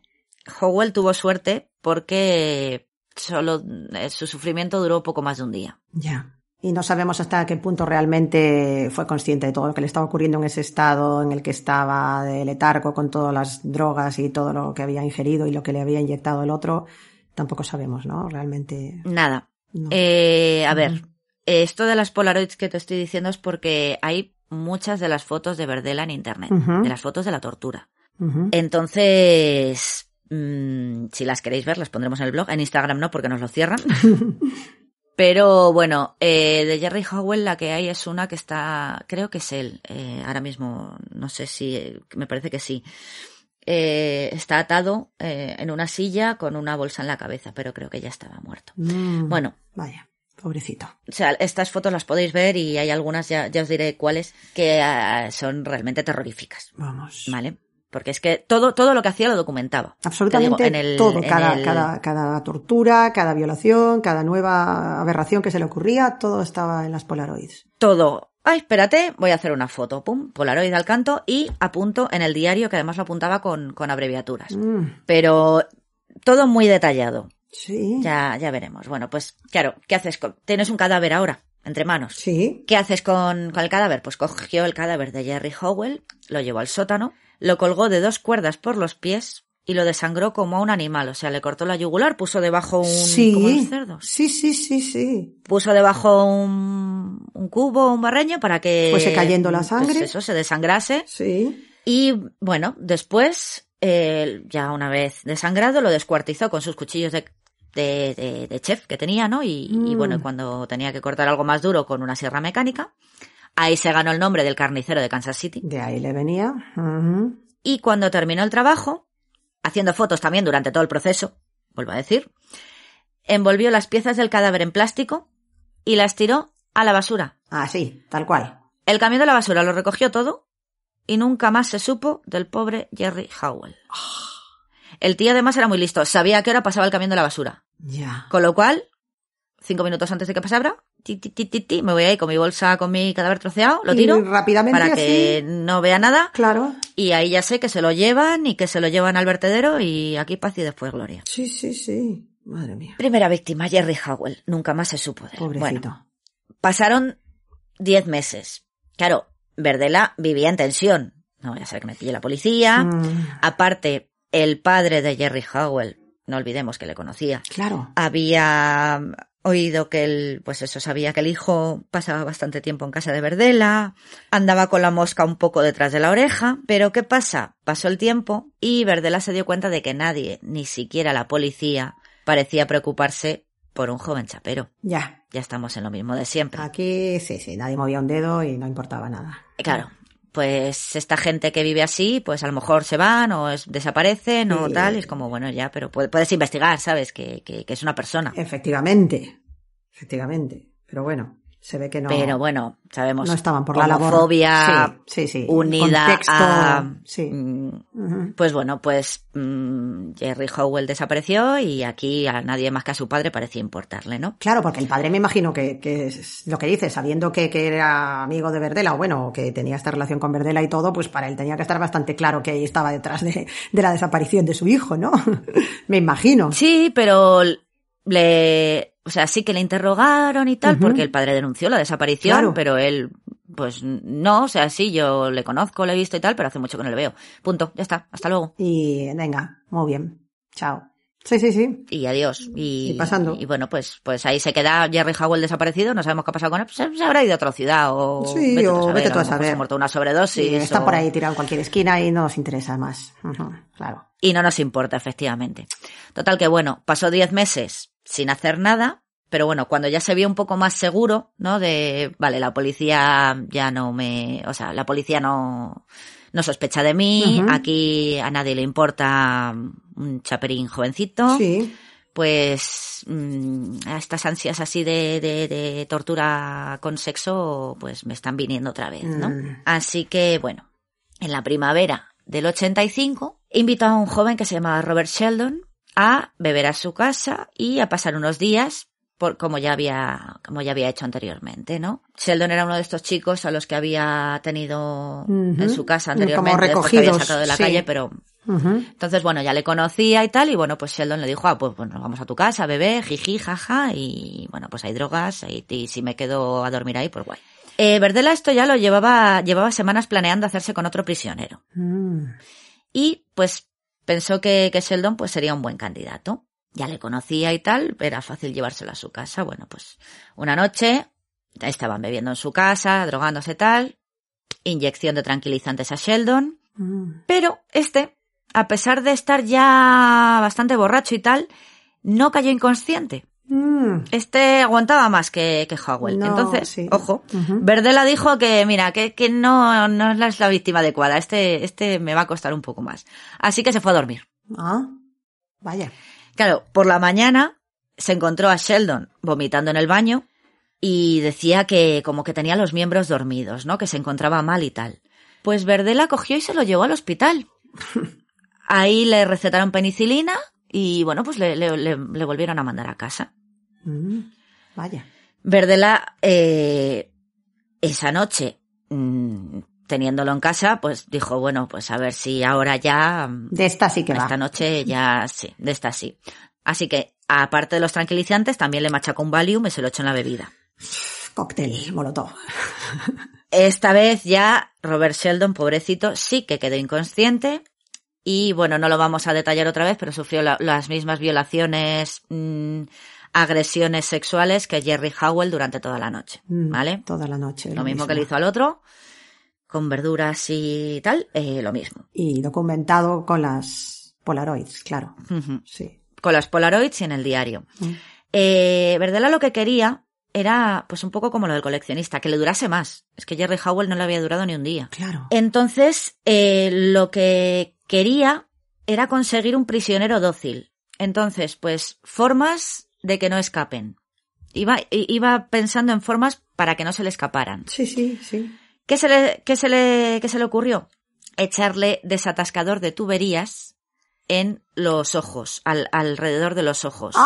Howell tuvo suerte porque solo eh, su sufrimiento duró poco más de un día. Ya. Y no sabemos hasta qué punto realmente fue consciente de todo lo que le estaba ocurriendo en ese estado en el que estaba de letargo con todas las drogas y todo lo que había ingerido y lo que le había inyectado el otro. Tampoco sabemos, ¿no? Realmente. Nada. no. Eh, a ver, esto de las Polaroids que te estoy diciendo es porque hay muchas de las fotos de Verdela en internet, de las fotos de la tortura. Entonces, mm, si las queréis ver, las pondremos en el blog. En Instagram no, porque nos lo cierran. Pero bueno, eh, de Jerry Howell la que hay es una que está, creo que es él, eh, ahora mismo, no sé si, eh, me parece que sí. Eh, está atado en una silla con una bolsa en la cabeza, pero creo que ya estaba muerto. Mm, Bueno, Vaya, pobrecito. o sea, estas fotos las podéis ver y hay algunas, ya, ya os diré cuáles, que ah, son realmente terroríficas, Vamos. ¿vale? Porque es que todo, todo lo que hacía lo documentaba. Absolutamente digo, en el- todo, en cada, el- cada, cada tortura, cada violación, cada nueva aberración que se le ocurría, todo estaba en las Polaroids. todo. Ay, espérate, voy a hacer una foto. Pum, Polaroid al canto y apunto en el diario, que además lo apuntaba con, con abreviaturas. Mm, Pero todo muy detallado. sí. Ya, ya veremos. Bueno, pues claro, ¿qué haces con... Tienes un cadáver ahora, entre manos. Sí. ¿Qué haces con, con el cadáver? Pues cogió el cadáver de Jerry Howell, lo llevó al sótano, lo colgó de dos cuerdas por los pies y lo desangró como a un animal. O sea, le cortó la yugular, puso debajo un... sí. como los cerdos. Sí, sí, sí, sí. puso debajo un, un cubo, un barreño para que Fuese cayendo la pues sangre. eso se desangrase Sí. y bueno después eh, ya una vez desangrado lo descuartizó con sus cuchillos de, de, de- de chef que tenía no y, y Mm. bueno cuando tenía que cortar algo más duro con una sierra mecánica ahí se ganó el nombre del carnicero de Kansas City De ahí le venía. Y cuando terminó el trabajo haciendo fotos también durante todo el proceso vuelvo a decir envolvió las piezas del cadáver en plástico y las tiró a la basura Ah, sí, tal cual. El camión de la basura lo recogió todo y nunca más se supo del pobre Jerry Howell. El tío además era muy listo, sabía a qué hora pasaba el camión de la basura. Ya. Con lo cual, cinco minutos antes de que pasara, ti, ti, ti, ti, ti, me voy ahí con mi bolsa con mi cadáver troceado, lo Y tiro rápidamente para que así. no vea nada Claro. y ahí ya sé que se lo llevan y que se lo llevan al vertedero y aquí paz y después gloria. Sí, sí, sí. Madre mía. Primera víctima, Jerry Howell. Nunca más se supo de él. Pobrecito. Bueno, pasaron diez meses. Claro, Verdela vivía en tensión. No voy a ser que me pille la policía. Mm, Aparte, el padre de Jerry Howell, no olvidemos que le conocía, claro. había oído que él, pues eso, sabía que el hijo pasaba bastante tiempo en casa de Verdela, andaba con la mosca un poco detrás de la oreja, pero ¿qué pasa? Pasó el tiempo y Verdela se dio cuenta de que nadie, ni siquiera la policía, parecía preocuparse por un joven chapero. Ya. Ya estamos en lo mismo de siempre. Aquí sí, sí. Nadie movía un dedo y no importaba nada. Claro, pues esta gente que vive así, pues a lo mejor se van o es- desaparecen o tal, y es como, bueno, ya, pero puede- puedes investigar, ¿sabes? Que, que, que es una persona. Efectivamente. Efectivamente. Pero bueno, se ve que no. Pero bueno, sabemos. no estaban por la labor. homofobia Sí, sí, sí. unida Contexto, a... sí. mm. Pues bueno, pues mm, Jerry Howell desapareció y aquí a nadie más que a su padre parecía importarle, ¿no? Claro, porque el padre me imagino que, que es lo que dice, sabiendo que, que era amigo de Verdela, o bueno, que tenía esta relación con Verdela y todo, pues para él tenía que estar bastante claro que ahí estaba detrás de, de la desaparición de su hijo, ¿no? me imagino. Sí, pero le... O sea, sí que le interrogaron y tal, porque el padre denunció la desaparición, Claro. pero él, pues no, o sea, sí, yo le conozco, le he visto y tal, pero hace mucho que no le veo. Punto, ya está, hasta luego. Y venga, muy bien. Chao. Sí, sí, sí. Y adiós. Y, Y pasando. Y bueno, pues, pues ahí se queda Jerry Howell desaparecido, no sabemos qué ha pasado con él, pues se, habrá ido a otra ciudad o... Sí, vete tú o vete tú a saber. Se ha muerto una sobredosis. Sí, está o- por ahí tirado en cualquier esquina y no nos interesa más. Claro. Y no nos importa, efectivamente. Total que bueno, pasó 10 meses sin hacer nada, pero bueno, cuando ya se vio un poco más seguro, ¿no? De, vale, la policía ya no me, o sea, la policía no, no sospecha de mí, aquí a nadie le importa un chaperín jovencito, Sí. pues mm, estas ansias así de, de, de tortura con sexo, pues me están viniendo otra vez, ¿no? Mm. Así que, bueno, en la primavera del 85, invitó a un joven que se llamaba Robert Sheldon a beber a su casa y a pasar unos días por, como ya había, como ya había hecho anteriormente, ¿no? Sheldon era uno de estos chicos a los que había tenido en su casa Como anteriormente, después que había sacado de la sí. calle, pero entonces, bueno, ya le conocía y tal, y bueno, pues Sheldon le dijo, ah, pues bueno, vamos a tu casa, bebé, jiji, jaja, y bueno, pues hay drogas, y, y si me quedo a dormir ahí, pues guay. Eh, Verdela esto ya lo llevaba, llevaba semanas planeando hacerse con otro prisionero. Mm. Y pues pensó que, que Sheldon pues sería un buen candidato. Ya le conocía y tal, era fácil llevárselo a su casa. Bueno, pues una noche estaban bebiendo en su casa, drogándose tal, inyección de tranquilizantes a Sheldon, Mm. pero este, a pesar de estar ya bastante borracho y tal, no cayó inconsciente. Mm. Este aguantaba más que, que Howell. No, Entonces, sí. ojo, Ujú. Verdela dijo que, mira, que, que no, no es la, es la víctima adecuada. Este, este me va a costar un poco más. Así que se fue a dormir. Ah, vaya. Claro, por la mañana se encontró a Sheldon vomitando en el baño y decía que como que tenía los miembros dormidos, ¿no? Que se encontraba mal y tal. Pues Verdela cogió y se lo llevó al hospital. Ahí le recetaron penicilina y bueno, pues le, le- le- le volvieron a mandar a casa. Mm. Vaya. Verdela, eh, esa noche, mm, teniéndolo en casa, pues dijo, bueno, pues a ver si ahora ya, mm, De esta sí que va. esta noche ya, sí, de esta sí. Así que, aparte de los tranquilizantes, también le machacó un Valium y se lo echó en la bebida. Cóctel, molotov. Esta vez ya Robert Sheldon, pobrecito, sí que quedó inconsciente y bueno, no lo vamos a detallar otra vez, pero sufrió la- las mismas violaciones, mm, agresiones sexuales que Jerry Howell durante toda la noche, Mm. ¿vale? Toda la noche. Lo mismo que le hizo al otro, con verduras y tal, eh, lo mismo. Y documentado con las Polaroids, claro. Sí. Con las Polaroids y en el diario. Mm. Eh, Verdela lo que quería era, pues un poco como lo del coleccionista, que le durase más. Es que Jerry Howell no le había durado ni un día. Claro. Entonces, eh, lo que quería era conseguir un prisionero dócil. Entonces, pues, formas de que no escapen. Iba, iba pensando en formas para que no se le escaparan. Sí, sí, sí. ¿Qué se le, qué se le, qué se le ocurrió? Echarle desatascador de tuberías en los ojos, al, alrededor de los ojos.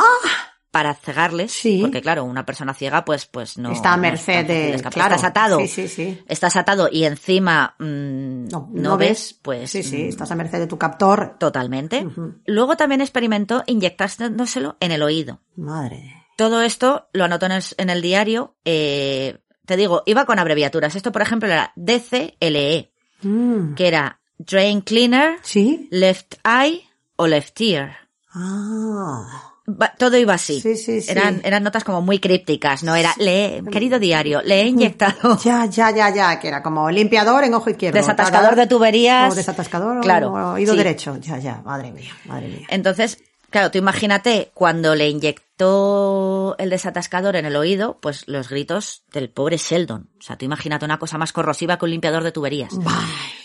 Para cegarles. ¡Ah! Sí. Porque claro, una persona ciega, pues, pues no. Está a merced de... Claro. Estás atado. Sí, sí, sí. Estás atado y encima mm, No, no, ves, pues. Sí, sí, mm, estás a merced de tu captor. Totalmente. Luego también experimentó inyectándoselo en el oído. Madre. Todo esto lo anotó en el, en el diario. eh, te digo, iba con abreviaturas. Esto, por ejemplo, era DCLE, Mm. que era Drain Cleaner, ¿Sí? Left Eye o Left Ear. Ah. Va- todo iba así. Sí, sí, sí. Eran, eran notas como muy crípticas, ¿no? Era, le, querido diario, le he inyectado Ya, ya, ya, ya, que era como limpiador en ojo izquierdo. desatascador de tuberías. O desatascador Claro, o oído sí. derecho. Ya, ya, madre mía, madre mía. Entonces, claro, tú imagínate cuando le inyectó el desatascador en el oído, pues los gritos del pobre Sheldon. O sea, tú imagínate una cosa más corrosiva que un limpiador de tuberías.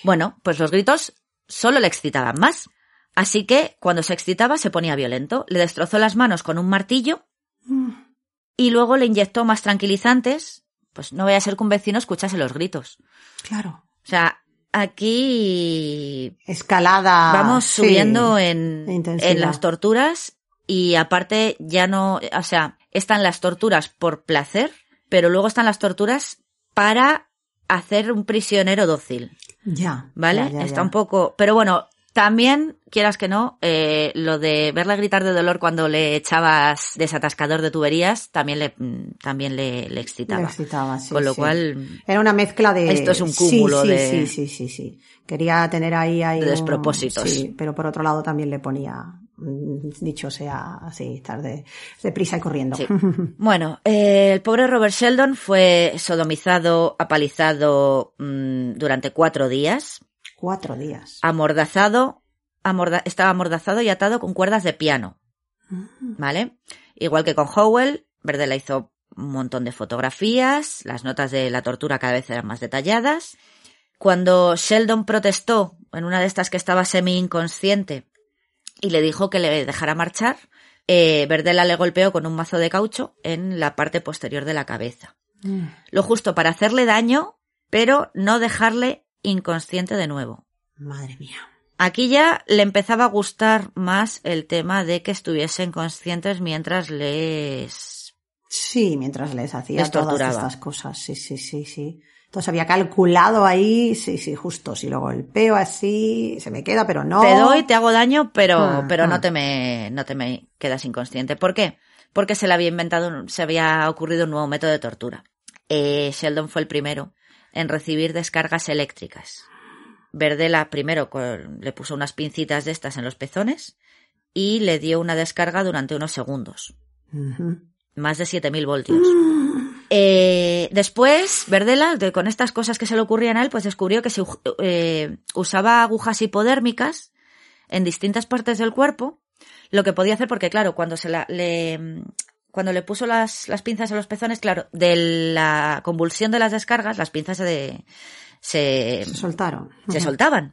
Bueno, pues los gritos solo le excitaban más. Así que cuando se excitaba se ponía violento. Le destrozó las manos con un martillo y luego le inyectó más tranquilizantes. Pues no vaya a ser que un vecino escuchase los gritos. Claro. O sea, aquí Escalada. vamos sí. subiendo en, en las torturas y aparte ya no, o sea, están las torturas por placer, pero luego están las torturas para hacer un prisionero dócil, Ya. ¿vale? ya, ya, Está un poco, pero bueno, también, quieras que no, eh, lo de verle gritar de dolor cuando le echabas desatascador de tuberías, también le, mm, también le, le excitaba. Le excitaba, sí, Con lo sí. cual, Era una mezcla de... Esto es un cúmulo sí, de- Sí, sí, sí, sí. Quería tener ahí... ahí De un- despropósitos. Sí, pero por otro lado también le ponía, mm, dicho sea así, estar de, deprisa y corriendo. Sí. Bueno, eh, el pobre Robert Sheldon fue sodomizado, apalizado mm, durante cuatro días, Cuatro días. amordazado, amorda- estaba amordazado y atado con cuerdas de piano, Mm. ¿vale? Igual que con Howell, Verdela hizo un montón de fotografías, las notas de la tortura cada vez eran más detalladas. Cuando Sheldon protestó en una de estas que estaba semi inconsciente y le dijo que le dejara marchar, eh, Verdela le golpeó con un mazo de caucho en la parte posterior de la cabeza. Lo justo para hacerle daño, pero no dejarle inconsciente de nuevo. Madre mía. Aquí ya le empezaba a gustar más el tema de que estuviesen conscientes mientras les... Sí, mientras les hacía Les todas estas cosas. Sí, sí, sí, sí. Entonces había calculado ahí, sí, sí, justo. Si lo golpeo así, se me queda, pero no. Te doy, te hago daño, pero, Ah, pero ah. no te me, no te me quedas inconsciente. ¿Por qué? Porque se le había inventado, se había ocurrido un nuevo método de tortura. Eh, Sheldon fue el primero en recibir descargas eléctricas. Verdela primero con- le puso unas pincitas de estas en los pezones y le dio una descarga durante unos segundos. Más de 7000 voltios. Eh, después, Verdela, de- con estas cosas que se le ocurrían a él, pues descubrió que si u- eh, usaba agujas hipodérmicas en distintas partes del cuerpo, lo que podía hacer, porque claro, cuando se la, le, cuando le puso las, las pinzas en los pezones, claro, de la convulsión de las descargas, las pinzas se, se, Se soltaron. se soltaban.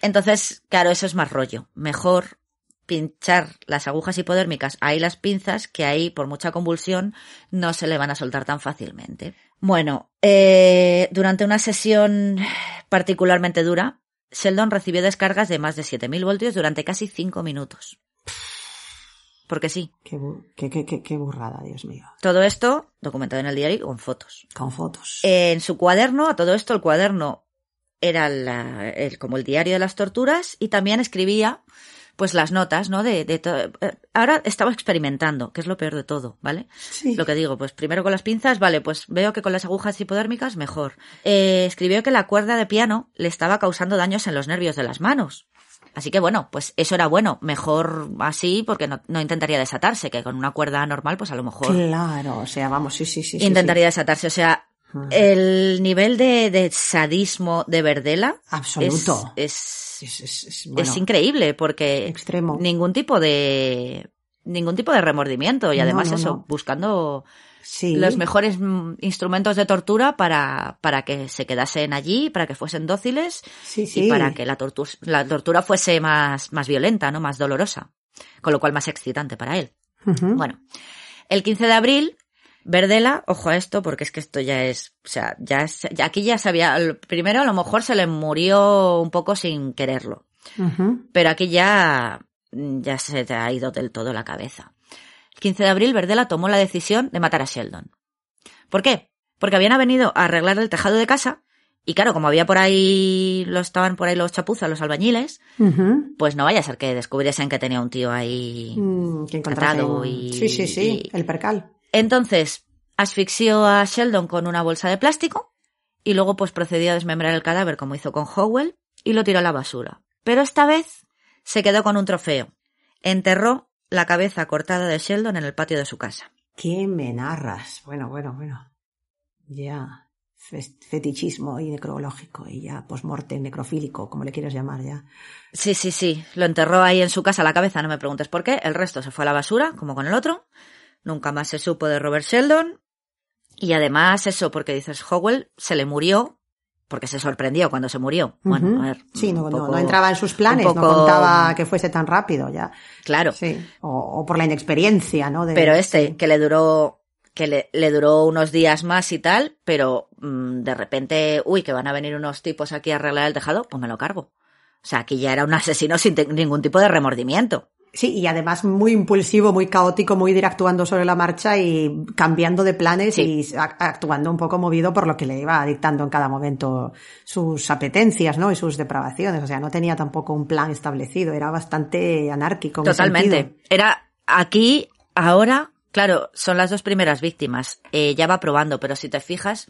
Entonces, claro, eso es más rollo. Mejor pinchar las agujas hipodérmicas ahí las pinzas, que ahí, por mucha convulsión, no se le van a soltar tan fácilmente. Bueno, eh, durante una sesión particularmente dura, Sheldon recibió descargas de más de 7.000 voltios durante casi 5 minutos. Porque sí, Qué, bu- qué, qué, qué, qué burrada, Dios mío. todo esto documentado en el diario con fotos. Con fotos. En su cuaderno, a todo esto, el cuaderno era la- el- como el diario de las torturas y también escribía pues las notas, ¿no? De, de eh, ahora estaba experimentando, que es lo peor de todo, ¿vale? sí. Lo que digo, pues primero con las pinzas, vale, pues veo que con las agujas hipodérmicas mejor. Eh, escribió que la cuerda de piano le estaba causando daños en los nervios de las manos. Así que bueno, pues eso era bueno, mejor así porque no, no intentaría desatarse, que con una cuerda normal pues a lo mejor Claro, o sea, vamos, sí, sí, sí. sí, intentaría desatarse. O sea, el nivel de, de sadismo de Verdela Absoluto. es, Es, es, bueno, increíble porque extremo. ningún tipo de ningún tipo de remordimiento y No, además no, eso, no. buscando Sí. los mejores mm, instrumentos de tortura para, para que se quedasen allí, para que fuesen dóciles Sí, sí. y para que la, tortu- la tortura fuese más, más violenta, ¿no? Más dolorosa. Con lo cual más excitante para él. Bueno, el 15 de abril, Verdela, ojo a esto, porque es que esto ya es, o sea, ya, es- ya aquí ya sabía, primero a lo mejor se le murió un poco sin quererlo, pero aquí ya, ya se te ha ido del todo la cabeza. El 15 de abril, Verdela tomó la decisión de matar a Sheldon. ¿Por qué? Porque habían venido a arreglar el tejado de casa, y claro, como había por ahí, lo estaban por ahí los chapuzas, los albañiles, pues no vaya a ser que descubriesen que tenía un tío ahí Mm, que Atado y- Sí, sí, sí. y- El percal. Entonces, asfixió a Sheldon con una bolsa de plástico y luego pues procedió a desmembrar el cadáver como hizo con Howell y lo tiró a la basura. Pero esta vez se quedó con un trofeo. Enterró la cabeza cortada de Sheldon en el patio de su casa. ¿Qué me narras? Bueno, bueno, bueno. Ya. Fe- Fetichismo y necrológico y ya postmortem necrofílico, como le quieras llamar ya. Sí, sí, sí. Lo enterró ahí en su casa la cabeza, no me preguntes por qué. El resto se fue a la basura, como con el otro. Nunca más se supo de Robert Sheldon. Y además eso, porque dices, Howell se le murió porque se sorprendió cuando se murió. Bueno, a ver. Sí, no, no, entraba en sus planes, no contaba que fuese tan rápido ya. Claro. Sí. O, o por la inexperiencia, ¿no? De- Pero este, que le duró, que le, le duró unos días más y tal, pero mm, de repente, uy, que van a venir unos tipos aquí a arreglar el tejado, pues me lo cargo. O sea, aquí ya era un asesino sin ningún tipo de remordimiento. Sí, y además muy impulsivo, muy caótico, muy de ir actuando sobre la marcha y cambiando de planes Sí. y actuando un poco movido por lo que le iba dictando en cada momento sus apetencias, ¿no? Y sus depravaciones. O sea, no tenía tampoco un plan establecido, era bastante anárquico. en Totalmente. sentido. Era aquí, ahora, claro, son las dos primeras víctimas. Eh, ya va probando, pero si te fijas,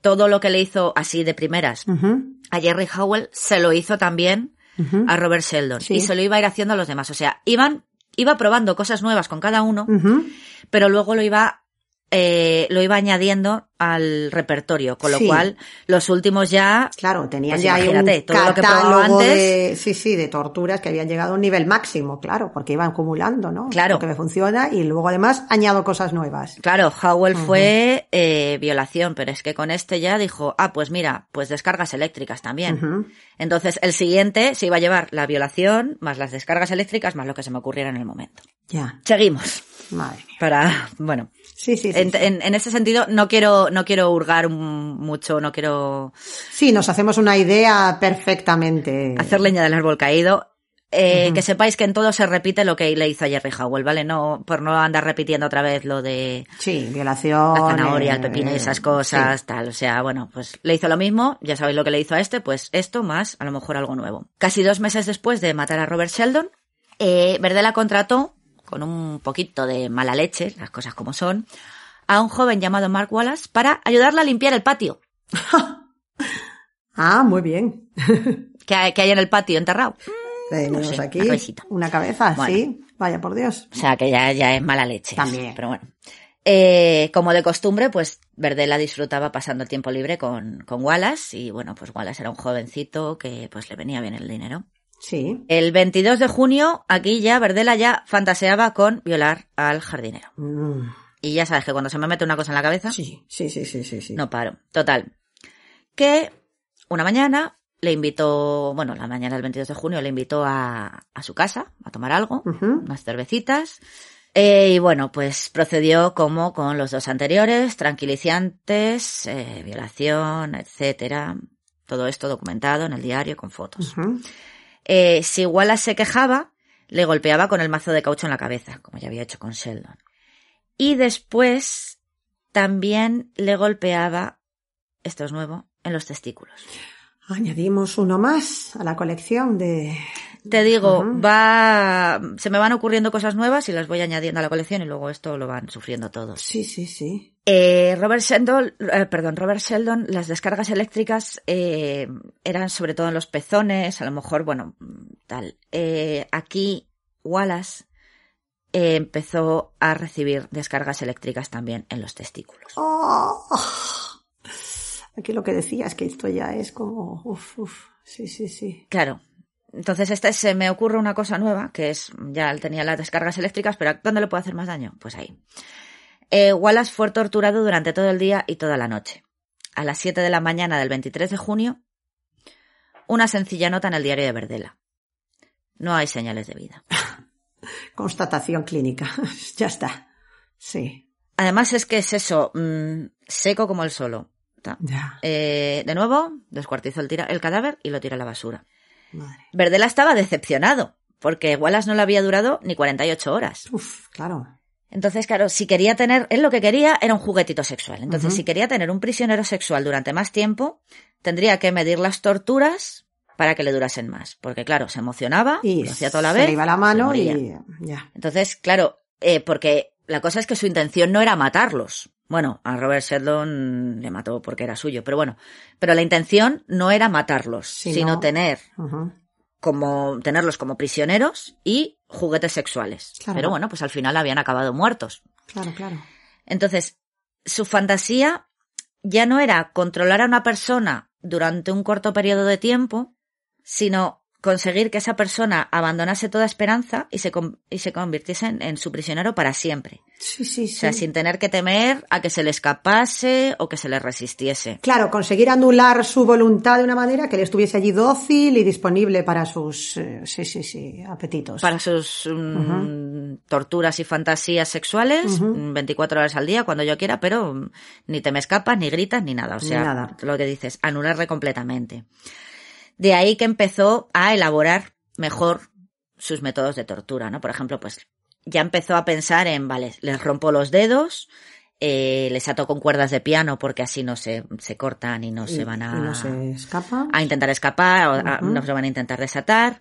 todo lo que le hizo así de primeras a Jerry Howell se lo hizo también a Robert Sheldon Sí. y se lo iba a ir haciendo a los demás. O sea, iban, iba probando cosas nuevas con cada uno, pero luego lo iba, eh, lo iba añadiendo al repertorio, con lo Sí. cual los últimos ya, Claro, tenían Pues ya un todo lo que antes. de, sí, sí, de torturas que habían llegado a un nivel máximo, claro, porque iban acumulando, ¿no? Claro. Lo que me funciona y luego además añado cosas nuevas. claro, Howell fue eh, violación, pero es que con este ya dijo, ah, pues mira, pues descargas eléctricas también. Entonces el siguiente se iba a llevar la violación, más las descargas eléctricas, más lo que se me ocurriera en el momento. Ya. Seguimos. Madre mía. Para, bueno, Sí, sí, sí. en, sí. en- en ese sentido no quiero, no quiero hurgar mucho, no quiero Sí, nos hacemos una idea perfectamente. hacer leña del árbol caído. Eh, Que sepáis que en todo se repite lo que le hizo a Jerry Howell, ¿vale? No, por no andar repitiendo otra vez lo de Sí, violación. la zanahoria, el pepino y esas cosas, tal. O sea, bueno, pues le hizo lo mismo, ya sabéis lo que le hizo a este, pues esto más a lo mejor algo nuevo. Casi dos meses después de matar a Robert Sheldon, eh, Verdela contrató, con un poquito de mala leche, las cosas como son, a un joven llamado Mark Wallace para ayudarle a limpiar el patio. Ah, muy bien. que hay, que hay en el patio enterrado. Tenemos sé, aquí una cabeza, Bueno. sí. Vaya por Dios. O sea, que ya, ya es mala leche. También. Pero bueno. Eh, como de costumbre, pues Verdela disfrutaba pasando el tiempo libre con, con Wallace y bueno, pues Wallace era un jovencito que pues le venía bien el dinero. Sí. El 22 de junio, aquí ya Verdela ya fantaseaba con violar al jardinero. Mm, Y ya sabes que cuando se me mete una cosa en la cabeza, Sí, sí, sí, sí, sí. sí. no paro. Total. Que una mañana le invitó, bueno, la mañana del 22 de junio le invitó a, a su casa a tomar algo, unas cervecitas. Eh, y bueno, pues procedió como con los dos anteriores, tranquilizantes, eh, violación, etcétera. Todo esto documentado en el diario con fotos. Eh, si Wallace se quejaba, le golpeaba con el mazo de caucho en la cabeza, como ya había hecho con Sheldon. Y después también le golpeaba, esto es nuevo, en los testículos. Añadimos uno más a la colección de. Te digo, va, se me van ocurriendo cosas nuevas y las voy añadiendo a la colección y luego esto lo van sufriendo todos. Sí, sí, sí. Eh, Robert Sheldon, eh, perdón, Robert Sheldon, las descargas eléctricas eh, eran sobre todo en los pezones, a lo mejor, bueno, tal. Eh, aquí Wallace eh, empezó a recibir descargas eléctricas también en los testículos. Oh. Aquí lo que decía es que esto ya es como. Uf, uf. Sí, sí, sí. Claro. Entonces, este se me ocurre una cosa nueva, que es, ya tenía las descargas eléctricas, pero ¿dónde le puede hacer más daño? Pues ahí. Eh, Wallace fue torturado durante todo el día y toda la noche. A las 7 de la mañana del 23 de junio, una sencilla nota en el diario de Verdela. No hay señales de vida. Constatación clínica. ya está. Sí. Además es que es eso, mm, seco como el solo. Ya. Eh, de nuevo, descuartizó el, tira- el cadáver y lo tiró a la basura. Madre. Verdela estaba decepcionado, porque Wallace no le había durado ni 48 horas. Uf, claro. Entonces, claro, si quería tener, él lo que quería era un juguetito sexual. Entonces, si quería tener un prisionero sexual durante más tiempo, tendría que medir las torturas para que le durasen más. Porque, claro, se emocionaba, Y lo hacía toda la se vez. le iba la se mano y. Ya. Entonces, claro, eh, porque la cosa es que su intención no era matarlos. Bueno, a Robert Sheldon le mató porque era suyo, pero bueno, pero la intención no era matarlos, sino no. tener. Como tenerlos como prisioneros y juguetes sexuales. Claro. Pero bueno, pues al final habían acabado muertos. Claro, claro. Entonces, su fantasía ya no era controlar a una persona durante un corto periodo de tiempo, sino conseguir que esa persona abandonase toda esperanza y se, y se convirtiese en, en su prisionero para siempre. Sí, sí, sí. O sea, sin tener que temer a que se le escapase o que se le resistiese. Claro, conseguir anular su voluntad de una manera que le estuviese allí dócil y disponible para sus, eh, sí, sí, sí, apetitos. Para sus mm, torturas y fantasías sexuales, mm, 24 horas al día, cuando yo quiera, pero mm, ni te me escapas, ni gritas, ni nada. O sea, nada. lo que dices, anularle completamente. De ahí que empezó a elaborar mejor sus métodos de tortura, ¿no? Por ejemplo, pues ya empezó a pensar en, vale, les rompo los dedos, eh, les ato con cuerdas de piano porque así no se, se cortan y no se van a y no se escapa. a intentar escapar, o a- no se van a intentar desatar,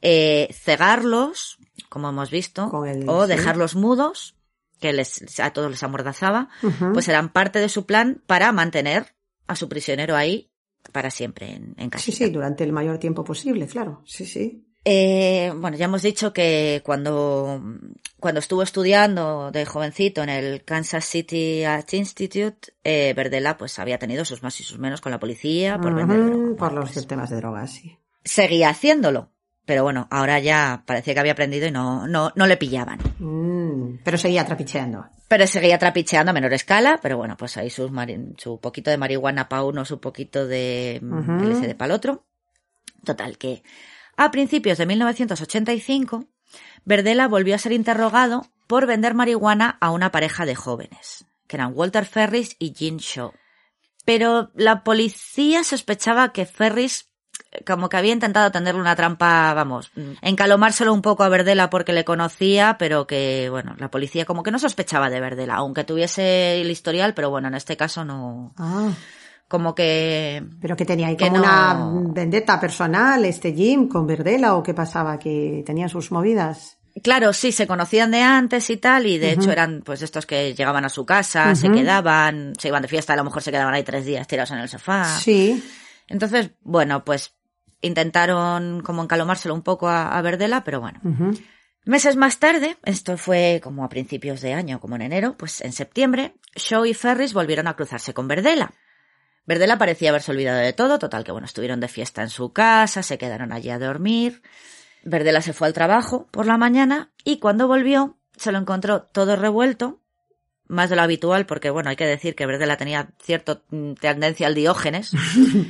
eh, cegarlos, como hemos visto, el- o sí. dejarlos mudos, que les, a todos les amordazaba, pues eran parte de su plan para mantener a su prisionero ahí para siempre en, en Sí, sí, durante el mayor tiempo posible, claro. Sí, sí. Eh, bueno, ya hemos dicho que cuando, cuando estuvo estudiando de jovencito en el Kansas City Art Institute, eh, Verdela pues había tenido sus más y sus menos con la policía por vender droga. Por los pues, temas de drogas, sí. seguía haciéndolo. Pero bueno, ahora ya parecía que había aprendido y no, no, no le pillaban. Mm, pero seguía trapicheando. Pero seguía trapicheando a menor escala, pero bueno, pues ahí sus su poquito de marihuana para uno, su poquito de. LSD para el otro. Total, que a principios de 1985 Verdela volvió a ser interrogado por vender marihuana a una pareja de jóvenes, que eran Walter Ferris y Jean Shaw. Pero la policía sospechaba que Ferris como que había intentado tenderle una trampa, vamos, encalomárselo un poco a Verdela porque le conocía, pero que, bueno, la policía como que no sospechaba de Verdela, aunque tuviese el historial, pero bueno, en este caso no, Ah, como que pero que tenía ahí Que como no- una vendetta personal este Jim con Verdela o qué pasaba, que tenía sus movidas. Claro, sí, se conocían de antes y tal, y de hecho eran pues estos que llegaban a su casa, se quedaban, se iban de fiesta, a lo mejor se quedaban ahí tres días tirados en el sofá. Sí. Entonces, bueno, pues intentaron como encalomárselo un poco a, a Verdela, pero bueno. Meses más tarde, esto fue como a principios de año, como en enero, pues en septiembre, Shaw y Ferris volvieron a cruzarse con Verdela. Verdela parecía haberse olvidado de todo, total que bueno, estuvieron de fiesta en su casa, se quedaron allí a dormir. Verdela se fue al trabajo por la mañana y cuando volvió se lo encontró todo revuelto, más de lo habitual, porque bueno, hay que decir que Verdela tenía cierta tendencia al diógenes,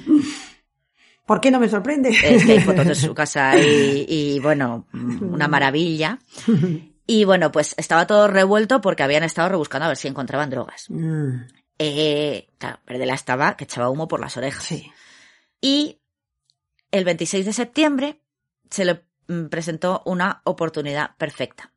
¿Por qué no me sorprende? es que hay fotos de su casa y, y, bueno, una maravilla. Y bueno, pues estaba todo revuelto porque habían estado rebuscando a ver si encontraban drogas. Mm, Eh, claro, Verdela estaba que echaba humo por las orejas. sí. Y el 26 de septiembre se le mm, presentó una oportunidad perfecta.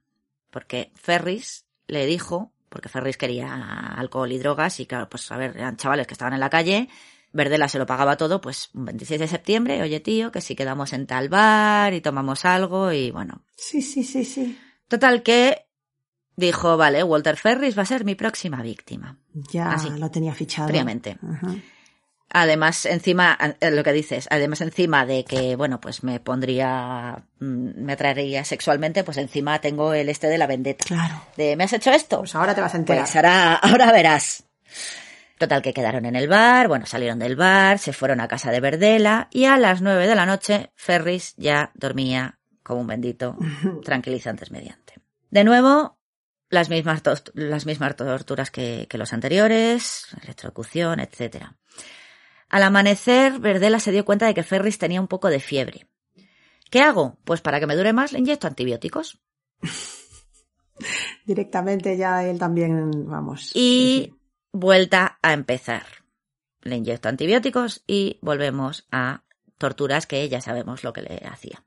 Porque Ferris le dijo, porque Ferris quería alcohol y drogas, y claro, pues a ver, eran chavales que estaban en la calle, Verdela se lo pagaba todo, pues un 26 de septiembre, oye tío, que si quedamos en tal bar y tomamos algo, y bueno. Sí, sí, sí, sí. Total que dijo, vale, Walter Ferris va a ser mi próxima víctima. Ya Así, lo tenía fichado. Ajá. Además, encima, eh, lo que dices, además encima de que, bueno, pues me pondría, mm, me atraería sexualmente, pues encima tengo el este de la vendetta. Claro. De, ¿me has hecho esto? Pues ahora te vas a enterar. Pues ahora, ahora verás. Total que quedaron en el bar, bueno, salieron del bar, se fueron a casa de Verdela y a las nueve de la noche Ferris ya dormía como un bendito, tranquilizantes mediante. De nuevo, las mismas, las mismas torturas que, que los anteriores, electrocución, etcétera. Al amanecer, Verdela se dio cuenta de que Ferris tenía un poco de fiebre. ¿Qué hago? Pues para que me dure más le inyecto antibióticos. Directamente ya él también, vamos. Y vuelta a empezar. Le inyecto antibióticos y volvemos a torturas que ya sabemos lo que le hacía.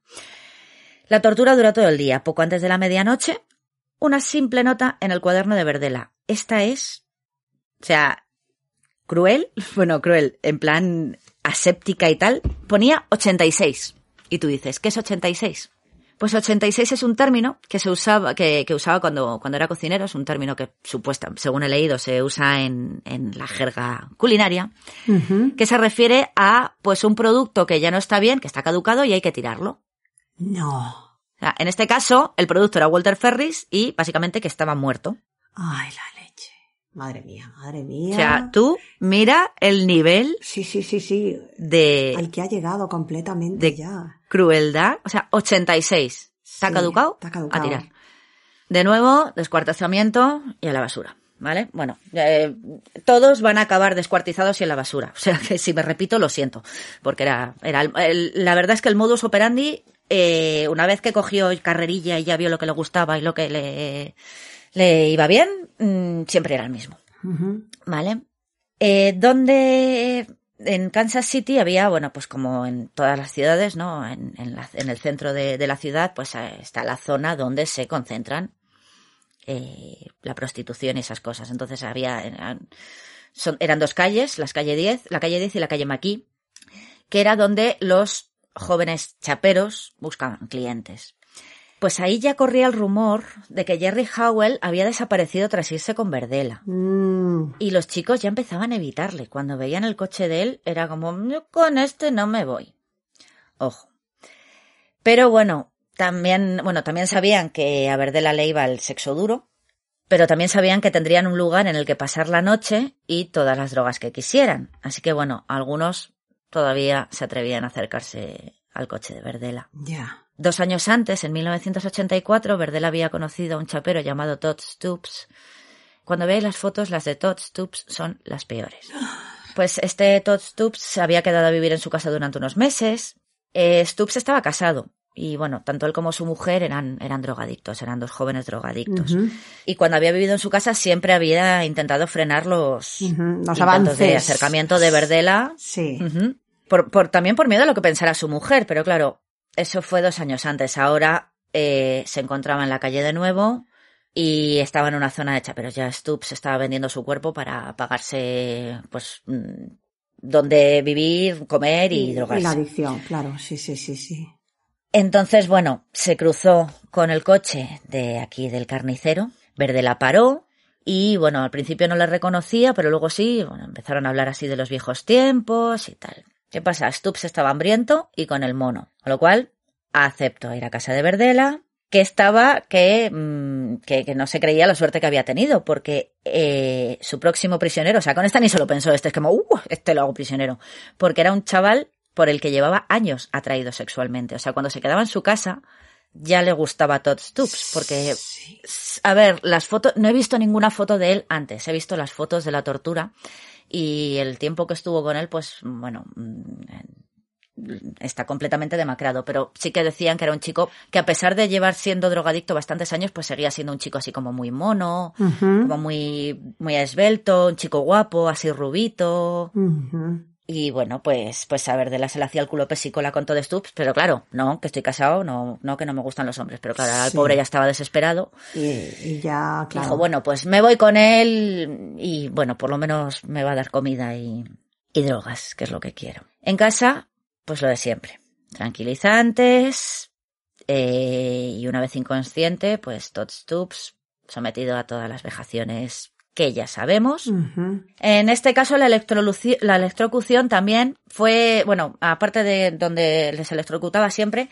La tortura duró todo el día. Poco antes de la medianoche, una simple nota en el cuaderno de Verdela. Esta es, o sea, cruel, bueno, cruel, en plan aséptica y tal, ponía 86. Y tú dices, ¿qué es 86? Pues 86 es un término que se usaba, que, que usaba cuando, cuando era cocinero, es un término que supuesta, según he leído, se usa en, en la jerga culinaria, Ujú. que se refiere a pues un producto que ya no está bien, que está caducado y hay que tirarlo. No. O sea, en este caso, el producto era Walter Ferris y básicamente que estaba muerto. Ay, la leche. Madre mía, madre mía. O sea, tú mira el nivel Sí, sí, sí, sí. de Al que ha llegado completamente de- ya. Crueldad. O sea, 86. ¿Está Sí, caducado? está caducado. A tirar. De nuevo, descuartizamiento y a la basura. ¿Vale? Bueno, eh, todos van a acabar descuartizados y en la basura. O sea que si me repito, lo siento. Porque era, era el- el- la verdad es que el modus operandi, eh, una vez que cogió carrerilla y ya vio lo que le gustaba y lo que le, le iba bien, mm, siempre era el mismo. ¿Vale? Eh, donde en Kansas City había, bueno, pues como en todas las ciudades, ¿no? En, el centro de, la ciudad, pues eh, está la zona donde se concentran eh, la prostitución y esas cosas. Entonces había, eran, eran dos calles, las calle 10, la calle 10 y la calle Maquis, que era donde los jóvenes chaperos buscaban clientes. Pues ahí ya corría el rumor de que Jerry Howell había desaparecido tras irse con Verdela. Mm, Y los chicos ya empezaban a evitarle. Cuando veían el coche de él, era como, yo con este no me voy. Ojo. Pero bueno, también, bueno, también sabían que a Verdela le iba el sexo duro, pero también sabían que tendrían un lugar en el que pasar la noche y todas las drogas que quisieran. Así que bueno, algunos todavía se atrevían a acercarse al coche de Verdela. ya. Dos años antes, en 1984, Verdela había conocido a un chapero llamado Todd Stoops. Cuando veáis las fotos, las de Todd Stoops son las peores. Pues este Todd Stoops se había quedado a vivir en su casa durante unos meses. Eh, Stoops estaba casado Y bueno, tanto él como su mujer eran, eran drogadictos, eran dos jóvenes drogadictos. Y cuando había vivido en su casa siempre había intentado frenar los, Ujú, los avances. de acercamiento de Verdela. Sí. Por- también por miedo a lo que pensara su mujer, pero claro, eso fue dos años antes. Ahora eh, se encontraba en la calle de nuevo y estaba en una zona hecha, pero ya Stubbs estaba vendiendo su cuerpo para pagarse, pues, mm, donde vivir, comer y, Y drogarse. la adicción, claro, sí, sí, sí, sí. Entonces, bueno, se cruzó con el coche de aquí del carnicero, Verde la paró y bueno, al principio no le reconocía, pero luego sí, bueno, empezaron a hablar así de los viejos tiempos y tal. ¿Qué pasa? Stubbs estaba hambriento y con el mono, con lo cual aceptó ir a casa de Verdela, que estaba que, mm, que, que no se creía la suerte que había tenido, porque eh, su próximo prisionero, o sea, con esta ni se lo pensó, este es como, uh, este lo hago prisionero, porque era un chaval por el que llevaba años atraído sexualmente. O sea, cuando se quedaba en su casa, ya le gustaba Todd Stoops, porque, Sí. a ver, las fotos, no he visto ninguna foto de él antes, he visto las fotos de la tortura y el tiempo que estuvo con él, pues, bueno, mm, está completamente demacrado, pero sí que decían que era un chico que a pesar de llevar siendo drogadicto bastantes años, pues seguía siendo un chico así como muy mono, como muy, muy esbelto, un chico guapo, así rubito. Y bueno, pues, pues a ver, de la se le hacía el culo pesicola con todo Stubbs, pero claro, no, que estoy casado, no, no, que no me gustan los hombres, pero claro, el Sí. pobre ya estaba desesperado. Y, y ya, claro. Dijo, bueno, pues me voy con él y bueno, por lo menos me va a dar comida y, y drogas, que es lo que quiero. En casa, pues lo de siempre. Tranquilizantes, eh, y una vez inconsciente, pues Todd Stubbs sometido a todas las vejaciones que ya sabemos. En este caso, la, la electrocución también fue, bueno, aparte de donde les electrocutaba siempre,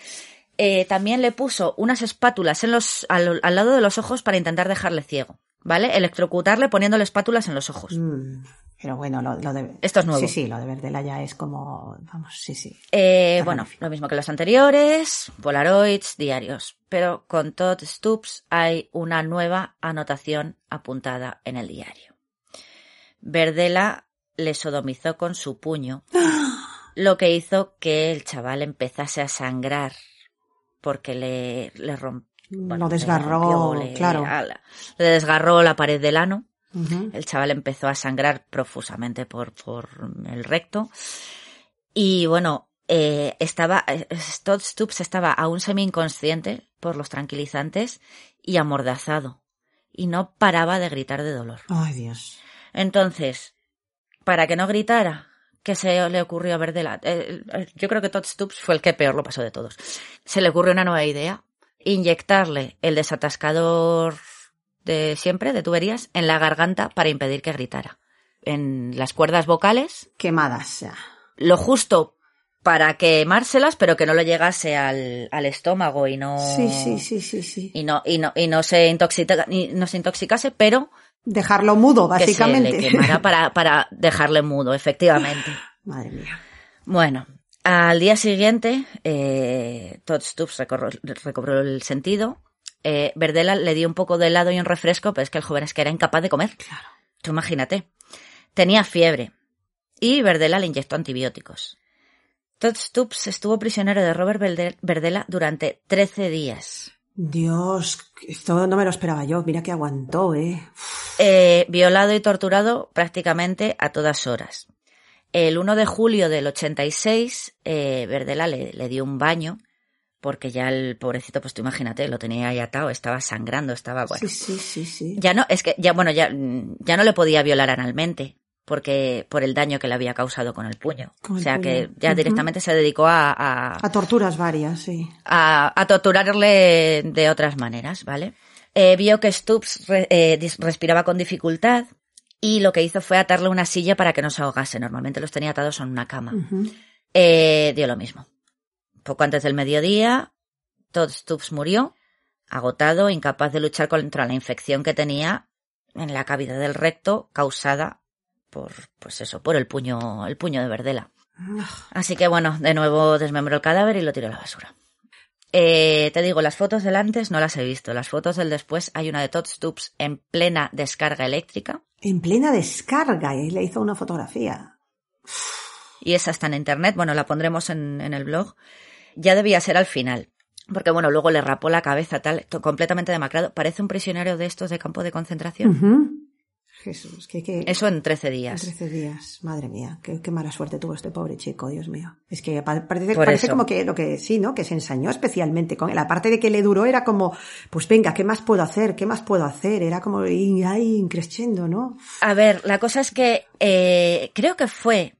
eh, también le puso unas espátulas en los, al, al lado de los ojos para intentar dejarle ciego, ¿vale? Electrocutarle poniéndole espátulas en los ojos. Mm, Pero bueno, lo, lo de... Esto es nuevo. Sí, sí, lo de Verdela ya es como... Vamos, sí, sí. Eh, bueno, lo mismo que los anteriores, polaroids, diarios. Pero con Todd Stoops hay una nueva anotación apuntada en el diario. Verdela le sodomizó con su puño, lo que hizo que el chaval empezase a sangrar porque le, le rompió. lo desgarró, claro. le desgarró la pared del ano. El chaval empezó a sangrar profusamente por, por el recto. Y bueno, eh, estaba, eh, Todd Stoops estaba aún semi-inconsciente por los tranquilizantes y amordazado. Y no paraba de gritar de dolor. Ay, Dios. Entonces, para que no gritara, ¿qué se le ocurrió a Verdela? Eh, eh, yo creo que Todd Stoops fue el que peor lo pasó de todos. Se le ocurrió una nueva idea. Inyectarle el desatascador de siempre, de tuberías, en la garganta para impedir que gritara. En las cuerdas vocales, Quemadas ya. lo justo para quemárselas, pero que no le llegase al, al estómago y no... Sí, sí, sí, sí, sí. Y no, y no, y no se intoxica, y no se intoxicase, pero Dejarlo mudo, que se básicamente. le quemara para, para dejarle mudo, efectivamente. Madre mía. Bueno, al día siguiente, eh, Todd recobró, recobró el sentido. Eh, Verdela le dio un poco de helado y un refresco, pero es que el joven es que era incapaz de comer. Claro. Tú imagínate. Tenía fiebre. Y Verdela le inyectó antibióticos. Todd Stoops estuvo prisionero de Robert Verdela durante 13 días. Dios, esto no me lo esperaba yo. Mira que aguantó, ¿eh? Eh, violado y torturado prácticamente a todas horas. El 1 de julio del 86, eh, Verdela le, le dio un baño, porque ya el pobrecito, pues tú imagínate, lo tenía ahí atado, estaba sangrando, estaba bueno. Sí, sí, sí, sí. Ya no, es que ya, bueno, ya, ya no le podía violar analmente, porque, por el daño que le había causado con el puño. Con o sea que ya directamente se dedicó a, a, A torturas varias, sí. a, a torturarle de otras maneras, ¿vale? Eh, vio que Stubbs re- eh, respiraba con dificultad y lo que hizo fue atarle una silla para que no se ahogase. Normalmente los tenía atados en una cama. Eh, dio lo mismo. Poco antes del mediodía, Todd Stubbs murió, agotado, incapaz de luchar contra la infección que tenía en la cavidad del recto causada por, pues eso, por el puño, el puño de Verdela. Así que bueno, de nuevo desmembró el cadáver y lo tiró a la basura. Eh, te digo, las fotos del antes no las he visto. Las fotos del después hay una de Todd Stoops en plena descarga eléctrica En plena descarga, y le hizo una fotografía. y esa está en internet. Bueno, la pondremos en, en el blog. Ya debía ser al final. Porque bueno, luego le rapó la cabeza, tal, completamente demacrado. Parece un prisionero de estos de campo de concentración. Jesús, que, que Eso en 13 días. 13 días, madre mía, qué, qué mala suerte tuvo este pobre chico, Dios mío. Es que pa- parece, como que lo que sí, ¿no? Que se ensañó especialmente con él. Aparte de que le duró, era como, pues venga, ¿qué más puedo hacer? ¿Qué más puedo hacer? Era como y ahí increciendo, ¿no? A ver, la cosa es que eh, creo que fue,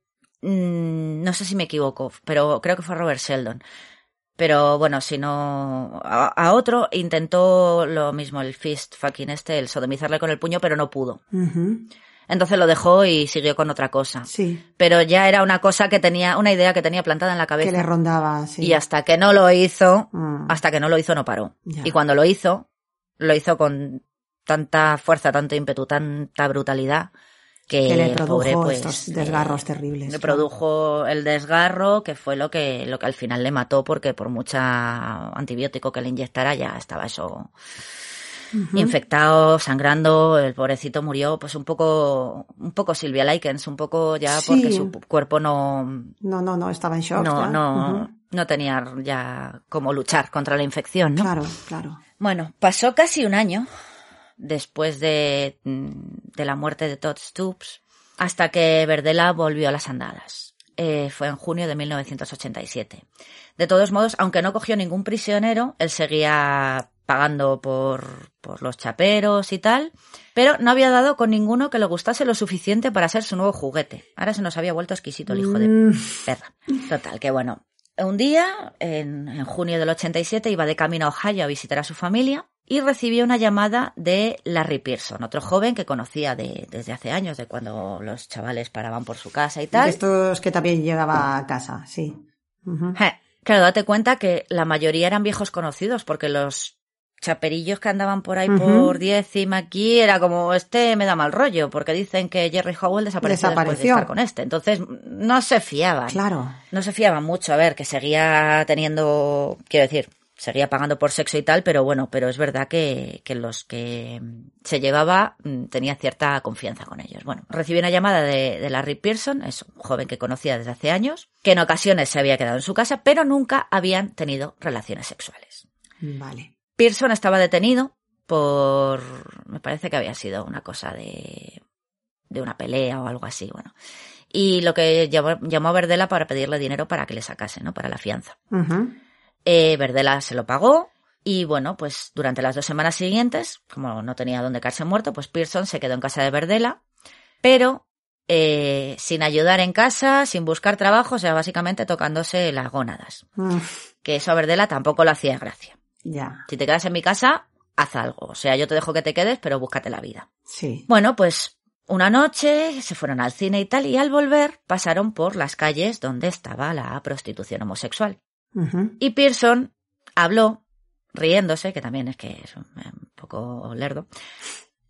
mm, no sé si me equivoco, pero creo que fue Robert Sheldon. Pero bueno, si no, a, a otro intentó lo mismo, el fist fucking este, el sodomizarle con el puño, pero no pudo. Entonces lo dejó y siguió con otra cosa. Sí, Pero ya era una cosa que tenía, una idea que tenía plantada en la que le cabeza. rondaba, sí. Y hasta que no lo hizo, Mm. hasta que no lo hizo no paró. Ya. Y cuando lo hizo, lo hizo con tanta fuerza, tanto ímpetu, tanta brutalidad que, que le produjo pobre, pues, estos eh, desgarros terribles. le produjo el desgarro que fue lo que lo que al final le mató porque por mucha antibiótico que le inyectara ya estaba eso infectado, sangrando, el pobrecito murió pues un poco un poco Silvia Likens, un poco ya Sí. porque su cuerpo no No, no, no, estaba en shock. no ya. no no tenía ya como luchar contra la infección, ¿no? Claro, claro. Bueno, pasó casi un año después de, mm, de la muerte de Todd Stoops hasta que Verdela volvió a las andadas. Eh, fue en junio de 1987. De todos modos, aunque no cogió ningún prisionero, él seguía pagando por, por los chaperos y tal, pero no había dado con ninguno que le gustase lo suficiente para ser su nuevo juguete. Ahora se nos había vuelto exquisito el hijo de Mm, perra. Total, que bueno. Un día, en, en junio del 87, iba de camino a Ohio a visitar a su familia y recibió una llamada de Larry Pearson, otro joven que conocía de, desde hace años, de cuando los chavales paraban por su casa y tal. estos que también llegaba a casa, sí. Claro, date cuenta que la mayoría eran viejos conocidos, porque los chaperillos que andaban por ahí Ujú. por décima aquí era como, este me da mal rollo, porque dicen que Jerry Howell desapareció, después de Desapareció. estar con este. Entonces, no se fiaban. Claro. No se fiaban mucho, a ver, que seguía teniendo, quiero decir, seguía pagando por sexo y tal, pero bueno, pero es verdad que, que los que se llevaba mm, tenía cierta confianza con ellos. Bueno, recibí una llamada de, de Larry Pearson, es un joven que conocía desde hace años, que en ocasiones se había quedado en su casa, pero nunca habían tenido relaciones sexuales. Vale. Pearson estaba detenido por, me parece que había sido una cosa de, de una pelea o algo así, bueno. Y lo que llamó, llamó a Verdela para pedirle dinero para que le sacase, ¿no? Para la fianza. Eh, Verdela se lo pagó y bueno, pues durante las dos semanas siguientes, como no tenía dónde caerse muerto, pues Pearson se quedó en casa de Verdela, pero eh, sin ayudar en casa, sin buscar trabajo, o sea, básicamente tocándose las gónadas. Que eso a Verdela tampoco le hacía gracia. Ya, Si te quedas en mi casa, haz algo. O sea, yo te dejo que te quedes, pero búscate la vida. sí. Bueno, pues una noche se fueron al cine y tal, y al volver pasaron por las calles donde estaba la prostitución homosexual. Y Pearson habló, riéndose, que también es que es un, un poco lerdo,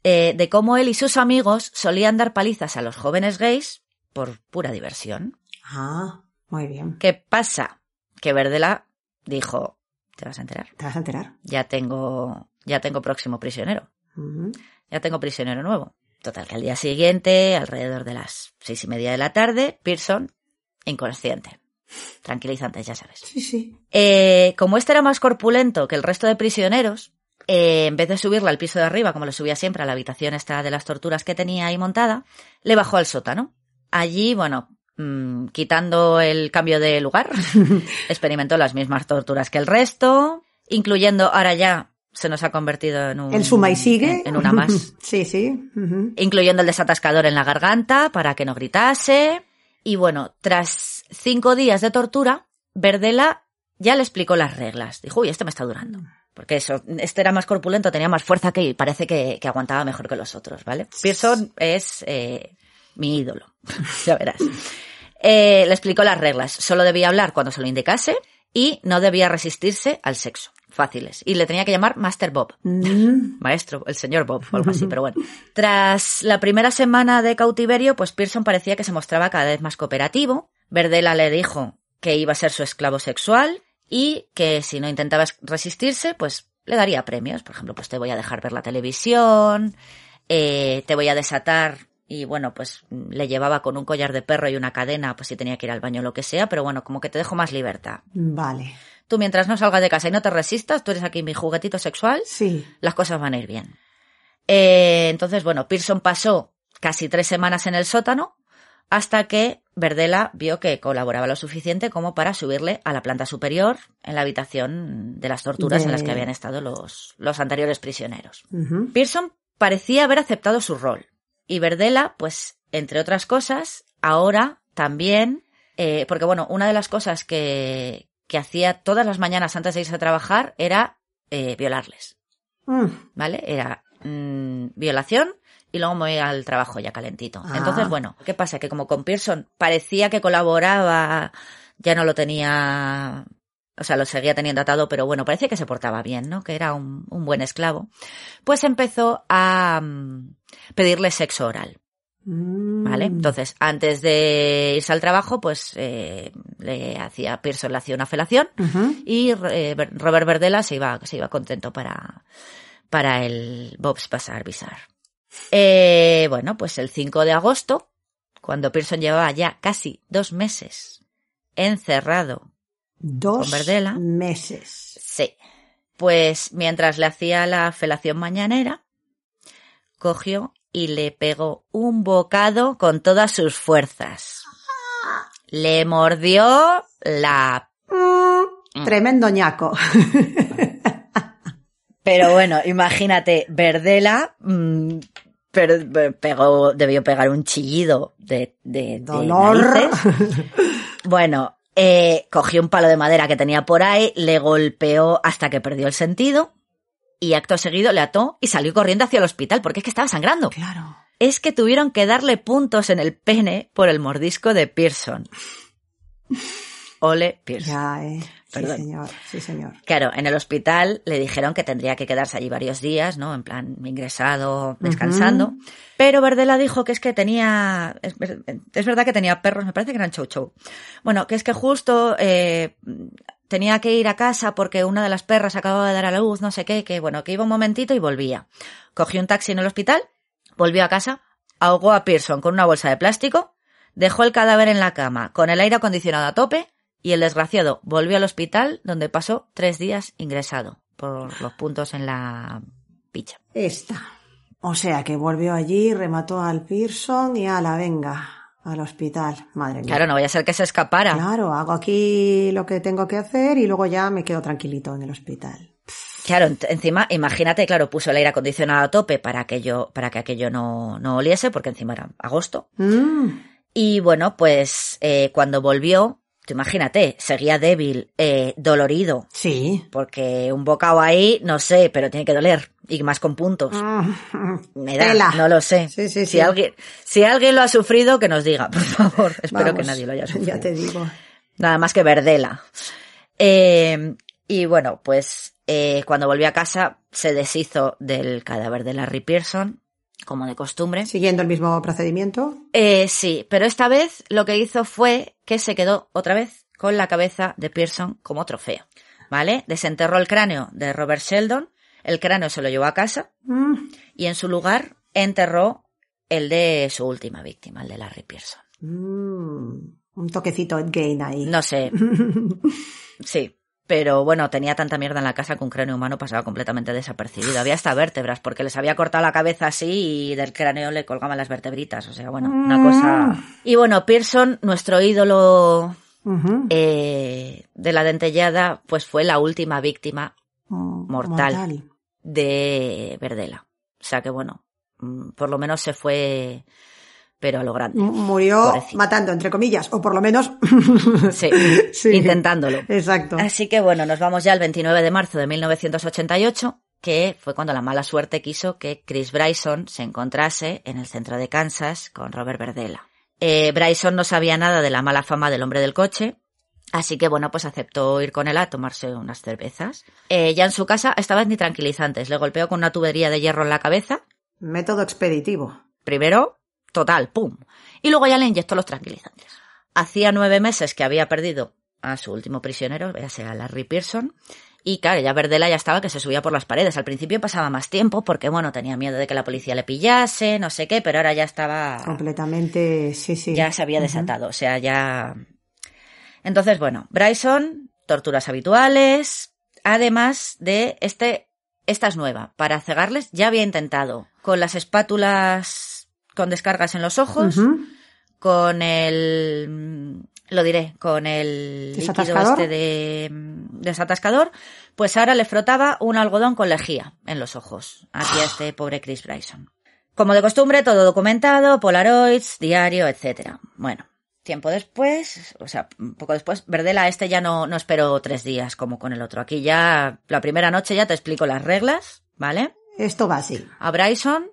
eh, de cómo él y sus amigos solían dar palizas a los jóvenes gays por pura diversión. Ah, muy bien. ¿Qué pasa? Que Verdela dijo, te vas a enterar, ¿Te vas a enterar? ya tengo, ya tengo próximo prisionero. Ya tengo prisionero nuevo. Total, que al día siguiente, alrededor de las seis y media de la tarde, Pearson, inconsciente. Tranquilizante, ya sabes. Sí, sí. Eh, como este era más corpulento que el resto de prisioneros, eh, en vez de subirla al piso de arriba, como lo subía siempre a la habitación esta de las torturas que tenía ahí montada, le bajó al sótano. Allí, bueno, mm, quitando el cambio de lugar, experimentó las mismas torturas que el resto, incluyendo ahora ya se nos ha convertido en un... El suma y sigue. En, en una más. Sí, sí. Incluyendo el desatascador en la garganta para que no gritase. Y bueno, tras cinco días de tortura, Verdela ya le explicó las reglas. Dijo, uy, este me está durando. Porque eso, este era más corpulento, tenía más fuerza que y parece que, que aguantaba mejor que los otros, ¿vale? Pearson es eh, mi ídolo, ya verás. Eh, le explicó las reglas. Solo debía hablar cuando se lo indicase y no debía resistirse al sexo. Fáciles. Y le tenía que llamar Master Bob Mm, maestro, el señor Bob o algo así, pero bueno. Tras la primera semana de cautiverio, pues Pearson parecía que se mostraba cada vez más cooperativo. Verdela le dijo que iba a ser su esclavo sexual y que si no intentaba es- resistirse, pues le daría premios. Por ejemplo, pues te voy a dejar ver la televisión, eh, te voy a desatar y bueno, pues mm, le llevaba con un collar de perro y una cadena, pues si tenía que ir al baño o lo que sea, pero bueno, como que te dejo más libertad. Vale. Tú mientras no salgas de casa y no te resistas, tú eres aquí mi juguetito sexual, Sí. las cosas van a ir bien. Eh, entonces, bueno, Pearson pasó casi tres semanas en el sótano hasta que Verdela vio que colaboraba lo suficiente como para subirle a la planta superior en la habitación de las torturas en las que habían estado los, los anteriores prisioneros. Pearson parecía haber aceptado su rol. Y Verdela, pues, entre otras cosas, ahora también, eh, porque bueno, una de las cosas que, que hacía todas las mañanas antes de irse a trabajar era eh, violarles, Mm. ¿vale? Era mm, violación y luego me voy al trabajo ya calentito. Ah. Entonces, bueno, ¿qué pasa? Que como con Pearson parecía que colaboraba, ya no lo tenía, o sea, lo seguía teniendo atado, pero bueno, parecía que se portaba bien, ¿no? Que era un, un buen esclavo. Pues empezó a mm, pedirle sexo oral. Mm. ¿Vale? Entonces, antes de irse al trabajo, pues eh, le hacía, Pearson le hacía una felación y eh, Robert Verdela se iba, se iba contento para, para el Bob's Bazar Bizarre. Eh, bueno, pues el 5 de agosto, cuando Pearson llevaba ya casi dos meses encerrado, Dos Con Verdela. meses. sí, pues mientras le hacía la felación mañanera, cogió y le pegó un bocado con todas sus fuerzas. Le mordió la Mm, Tremendo ñaco. Pero bueno, imagínate, Verdela mm, pero, pero pegó, debió pegar un chillido de, de, de Dolor. narices. Bueno, eh, cogió un palo de madera que tenía por ahí, le golpeó hasta que perdió el sentido y acto seguido le ató y salió corriendo hacia el hospital porque es que estaba sangrando. Claro. Es que tuvieron que darle puntos en el pene por el mordisco de Pearson. Ole Pearson. Ya, eh. Sí, señor. Sí, señor. Claro, en el hospital le dijeron que tendría que quedarse allí varios días, ¿no? En plan, ingresado, descansando. Pero Verdela dijo que es que tenía, es verdad que tenía perros, me parece que eran chow chow. Bueno, que es que justo, eh, tenía que ir a casa porque una de las perras acababa de dar a la luz, no sé qué, que bueno, que iba un momentito y volvía. Cogió un taxi en el hospital, volvió a casa, ahogó a Pearson con una bolsa de plástico, dejó el cadáver en la cama, con el aire acondicionado a tope, y el desgraciado volvió al hospital donde pasó tres días ingresado por los puntos en la picha. Esta. O sea que volvió allí, remató al Pearson y a la venga, al hospital. Madre mía. Claro, no vaya a ser que se escapara. Claro, hago aquí lo que tengo que hacer y luego ya me quedo tranquilito en el hospital. Claro, encima, imagínate, claro, puso el aire acondicionado a tope para aquello, para que aquello no, no oliese, porque encima era agosto. Mm, Y bueno, pues eh, cuando volvió, tú imagínate, seguía débil, eh, dolorido, sí. porque un bocado ahí, no sé, pero tiene que doler, y más con puntos. Mm, Me da, tela. no lo sé. Sí, sí, si sí. alguien, si alguien lo ha sufrido, que nos diga, por favor. Espero Vamos, que nadie lo haya sufrido. Ya te digo. Nada más que Verdela. Eh, y bueno, pues eh, cuando volvió a casa se deshizo del cadáver de Larry Pearson, como de costumbre. Siguiendo el mismo procedimiento. Eh, sí, pero esta vez lo que hizo fue que se quedó otra vez con la cabeza de Pearson como trofeo. ¿Vale? Desenterró el cráneo de Robert Sheldon, el cráneo se lo llevó a casa Mm, y en su lugar enterró el de su última víctima, el de Larry Pearson. mm, un toquecito Ed Gain ahí. No sé. Sí. Pero bueno, tenía tanta mierda en la casa que un cráneo humano pasaba completamente desapercibido. Había hasta vértebras, porque les había cortado la cabeza así y del cráneo le colgaban las vertebritas. O sea, bueno, una cosa. Y bueno, Pearson, nuestro ídolo eh, de la dentellada, pues fue la última víctima Mm, mortal. De Verdela. O sea que bueno, mm, por lo menos se fue, pero a lo grande. Murió matando, entre comillas, o por lo menos. Sí, Sí. intentándolo. Exacto. Así que bueno, nos vamos ya al 29 de marzo de 1988, que fue cuando la mala suerte quiso que Chris Bryson se encontrase en el centro de Kansas con Robert Verdela. Eh, Bryson no sabía nada de la mala fama del hombre del coche, así que bueno, pues aceptó ir con él a tomarse unas cervezas. Eh, ya en su casa, esta vez ni tranquilizantes, le golpeó con una tubería de hierro en la cabeza, Método expeditivo. primero, total, pum, y luego ya le inyectó los tranquilizantes. Hacía nueve meses que había perdido a su último prisionero, véase a Larry Pearson, y claro, ya Verdela ya estaba que se subía por las paredes. Al principio pasaba más tiempo porque, bueno, tenía miedo de que la policía le pillase, no sé qué, pero ahora ya estaba, Completamente, sí, sí. ya se había desatado, o sea, ya... Entonces, bueno, Bryson torturas habituales, además de este, esta es nueva, para cegarles ya había intentado con las espátulas con descargas en los ojos, con el, lo diré, con el líquido ¿Desatascador? este de desatascador, pues ahora le frotaba un algodón con lejía en los ojos, aquí a este pobre Chris Bryson. Como de costumbre, todo documentado, Polaroids, diario, etcétera. Bueno, tiempo después, o sea, un poco después, Verdela este ya no, no esperó tres días como con el otro. Aquí ya, la primera noche ya te explico las reglas, ¿vale? Esto va así. A Bryson,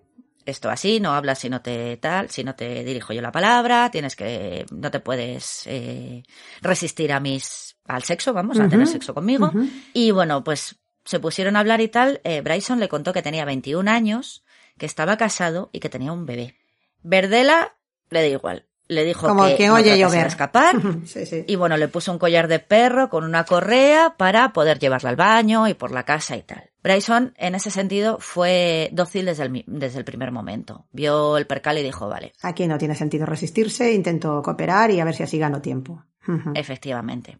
esto así, no hablas si no te tal, si no te dirijo yo la palabra, tienes que, no te puedes eh, resistir a mis, al sexo, vamos, a tener sexo conmigo. Y bueno, pues se pusieron a hablar y tal. Eh, Bryson le contó que tenía 21 años, que estaba casado y que tenía un bebé. Verdela le da igual. Le dijo Como que, oye llover. escapar. sí, sí. Y bueno, le puso un collar de perro con una correa para poder llevarla al baño y por la casa y tal. Bryson, en ese sentido, fue dócil desde el, desde el primer momento. Vio el percal y dijo, vale, Aquí no tiene sentido resistirse, intento cooperar y a ver si así gano tiempo. Efectivamente.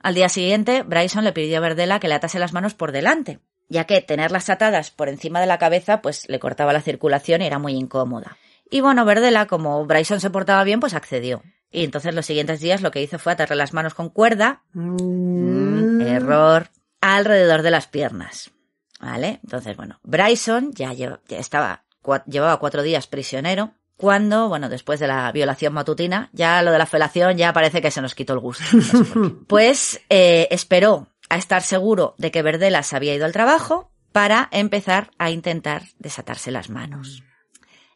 Al día siguiente, Bryson le pidió a Verdela que le atase las manos por delante, ya que tenerlas atadas por encima de la cabeza, pues le cortaba la circulación y era muy incómoda. Y bueno, Verdela, como Bryson se portaba bien, pues accedió. Y entonces los siguientes días lo que hizo fue atarle las manos con cuerda Mm, Mm, error. Alrededor de las piernas. ¿Vale? Entonces, bueno, Bryson ya, lleva- ya estaba, cua- llevaba cuatro días prisionero. Cuando, bueno, después de la violación matutina, ya lo de la felación ya parece que se nos quitó el gusto. No sé. Pues eh, esperó a estar seguro de que Verdela se había ido al trabajo para empezar a intentar desatarse las manos.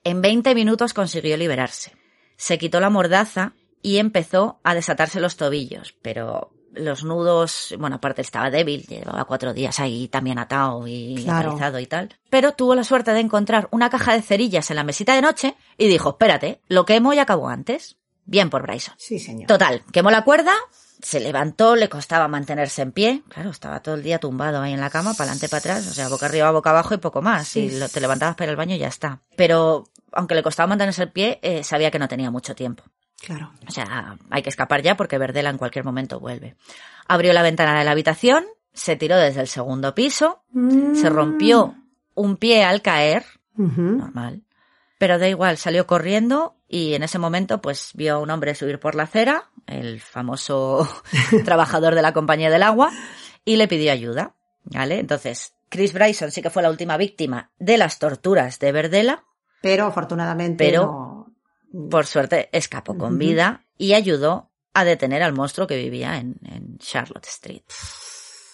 En 20 minutos consiguió liberarse. Se quitó la mordaza y empezó a desatarse los tobillos, pero los nudos, bueno, aparte estaba débil, llevaba cuatro días ahí también atado y Claro. y tal. Pero tuvo la suerte de encontrar una caja de cerillas en la mesita de noche y dijo, espérate, lo quemo y acabó antes. Bien por Bryson. Sí, señor. Total, quemó la cuerda, se levantó, le costaba mantenerse en pie. Claro, estaba todo el día tumbado ahí en la cama, para adelante, para atrás, o sea, boca arriba, boca abajo y poco más. Sí. Y te levantabas para al baño y ya está. Pero, aunque le costaba mantenerse en pie, eh, sabía que no tenía mucho tiempo. Claro. O sea, hay que escapar ya porque Verdela en cualquier momento vuelve. Abrió la ventana de la habitación, se tiró desde el segundo piso, se rompió un pie al caer, normal. Pero da igual, salió corriendo y en ese momento pues vio a un hombre subir por la acera, el famoso trabajador de la compañía del agua, y le pidió ayuda. ¿Vale? Entonces, Chris Bryson sí que fue la última víctima de las torturas de Verdela, Pero afortunadamente Pero- no- por suerte escapó con vida y ayudó a detener al monstruo que vivía en, en Charlotte Street.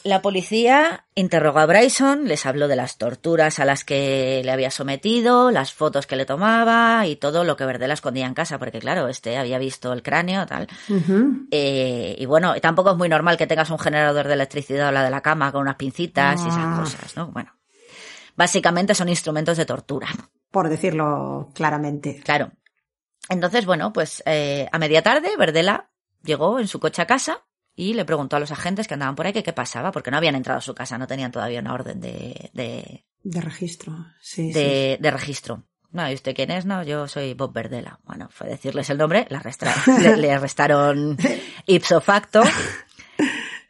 La policía interrogó a Bryson, les habló de las torturas a las que le había sometido, las fotos que le tomaba y todo lo que Verdela escondía en casa, porque claro, este había visto el cráneo, tal. Eh, y bueno, tampoco es muy normal que tengas un generador de electricidad al lado de la cama con unas pincitas y Ah. esas cosas, ¿no? Bueno, básicamente son instrumentos de tortura. Por decirlo claramente. Claro. Entonces, bueno, pues eh, a media tarde, Verdela llegó en su coche a casa y le preguntó a los agentes que andaban por ahí que qué pasaba, porque no habían entrado a su casa, no tenían todavía una orden de, de, De registro. Sí, sí. de, de registro. No, ¿y usted quién es? No, yo soy Bob Verdela. Bueno, fue decirles el nombre, le, arrestra- le, le arrestaron ipso facto.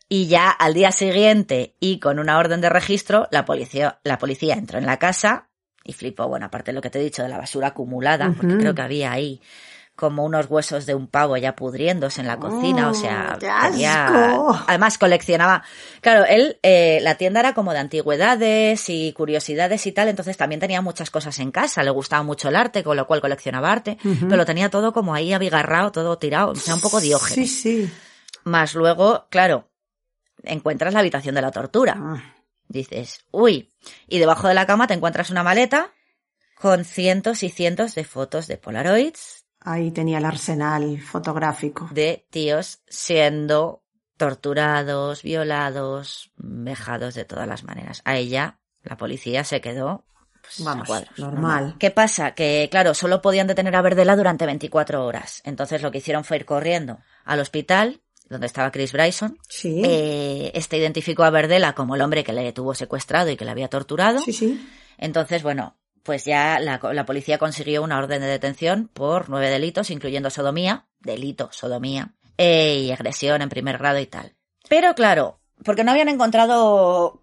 Y ya al día siguiente y con una orden de registro, la policía, la policía entró en la casa y flipó, bueno, aparte de lo que te he dicho de la basura acumulada, porque creo que había ahí como unos huesos de un pavo ya pudriéndose en la cocina, o sea, Oh, ¡Qué tenía- además coleccionaba, claro, él, eh, la tienda era como de antigüedades y curiosidades y tal, entonces también tenía muchas cosas en casa, le gustaba mucho el arte, con lo cual coleccionaba arte, pero lo tenía todo como ahí abigarrado, todo tirado, o sea, un poco diógenes. Sí, sí. Más luego, claro, encuentras la habitación de la tortura. Ah, Dices, uy, y debajo de la cama te encuentras una maleta con cientos y cientos de fotos de Polaroids Ahí tenía el arsenal fotográfico. de tíos siendo torturados, violados, vejados de todas las maneras. A ella, la policía se quedó pues, Vamos, cuadros, normal. ¿Qué pasa? Que, claro, solo podían detener a Verdela durante 24 horas. Entonces lo que hicieron fue ir corriendo al hospital, donde estaba Chris Bryson. Sí. Eh, este identificó a Verdela como el hombre que le tuvo secuestrado y que le había torturado. Sí, sí. Entonces, bueno, pues ya la, la policía consiguió una orden de detención por nueve delitos, incluyendo sodomía, delito, sodomía, eh, y agresión en primer grado y tal. Pero claro, porque no habían encontrado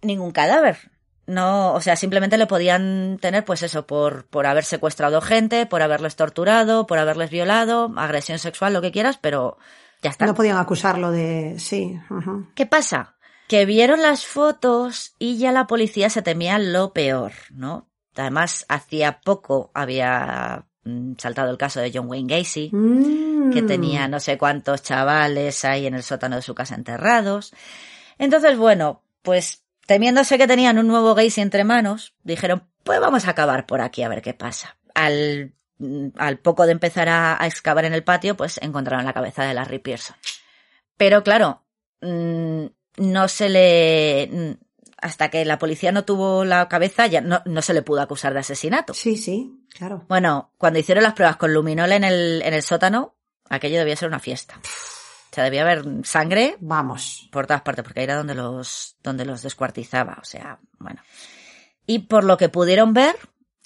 ningún cadáver. No, o sea, simplemente le podían tener, pues eso, por, por haber secuestrado gente, por haberles torturado, por haberles violado, agresión sexual, lo que quieras, pero ya está. No podían acusarlo de... Sí. ¿Qué pasa? Que vieron las fotos y ya la policía se temía lo peor, ¿no? Además, hacía poco había mm, saltado el caso de John Wayne Gacy, que Mm. tenía no sé cuántos chavales ahí en el sótano de su casa enterrados. Entonces, bueno, pues temiéndose que tenían un nuevo Gacy entre manos, dijeron, pues vamos a acabar por aquí a ver qué pasa. Al, mm, al poco de empezar a, a excavar en el patio, pues encontraron la cabeza de Larry Pearson. Pero claro, no se le... Hasta que la policía no tuvo la cabeza, ya no, no se le pudo acusar de asesinato. Sí, sí, claro. Bueno, cuando hicieron las pruebas con luminol en el, en el sótano, aquello debía ser una fiesta. O sea, debía haber sangre Vamos. por todas partes, porque ahí era donde los, donde los descuartizaba. O sea, bueno. Y por lo que pudieron ver,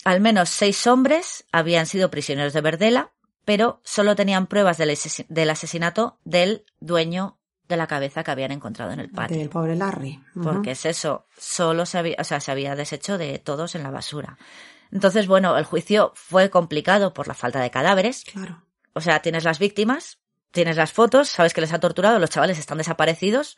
al menos seis hombres habían sido prisioneros de Verdela, pero solo tenían pruebas del, del asesinato del dueño de la cabeza que habían encontrado en el patio. Del pobre Larry. Porque es eso, solo se había, o sea, se había deshecho de todos en la basura. Entonces, bueno, el juicio fue complicado por la falta de cadáveres. Claro. O sea, tienes las víctimas, tienes las fotos, sabes que les ha torturado, los chavales están desaparecidos,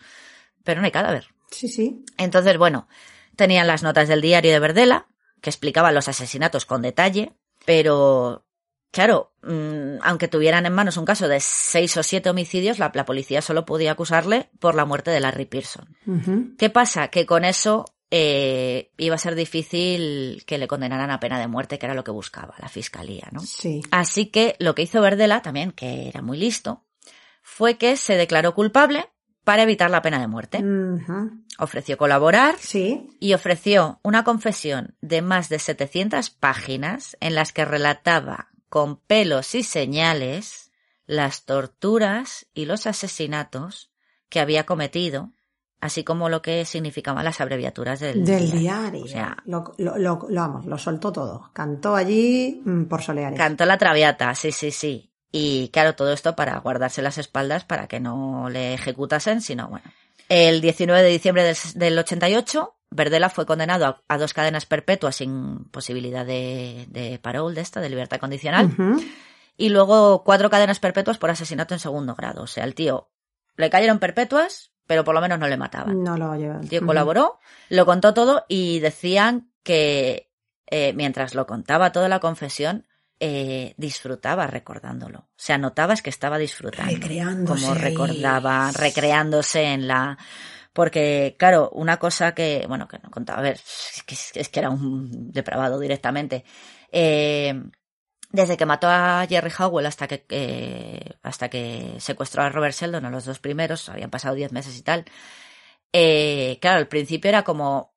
pero no hay cadáver. Sí, sí. Entonces, bueno, tenían las notas del diario de Verdela, que explicaban los asesinatos con detalle, pero, claro, mm, aunque tuvieran en manos un caso de seis o siete homicidios, la, la policía solo podía acusarle por la muerte de Larry Pearson. ¿Qué pasa? Que con eso eh, iba a ser difícil que le condenaran a pena de muerte, que era lo que buscaba la fiscalía, ¿no? Sí. Así que lo que hizo Verdela, también, que era muy listo, fue que se declaró culpable para evitar la pena de muerte. Ofreció colaborar Sí. y ofreció una confesión de más de 700 páginas en las que relataba con pelos y señales las torturas y los asesinatos que había cometido, así como lo que significaban las abreviaturas del, Del diario. O sea, lo, lo, lo- lo- vamos, lo soltó todo. Cantó allí mm, por Soleares. Cantó la traviata, sí, sí, sí. Y claro, todo esto para guardarse las espaldas para que no le ejecutasen, sino bueno. El 19 de diciembre del, del 88, Verdela fue condenado a, a dos cadenas perpetuas sin posibilidad de, de parole, de esta, de libertad condicional. Y luego cuatro cadenas perpetuas por asesinato en segundo grado. O sea, el tío le cayeron perpetuas, pero por lo menos no le mataban. No lo lleva. El tío colaboró, lo contó todo y decían que eh, mientras lo contaba toda la confesión, eh, disfrutaba recordándolo. O sea, notabas que estaba disfrutando. Recreándose Como ahí. recordaba, recreándose en la... Porque, claro, una cosa que, bueno, que no contaba, a ver, es que, era un depravado directamente. Eh, desde que mató a Jerry Howell hasta que, hasta que secuestró a Robert Sheldon, a los dos primeros, habían pasado diez meses y tal. Eh, claro, al principio era como,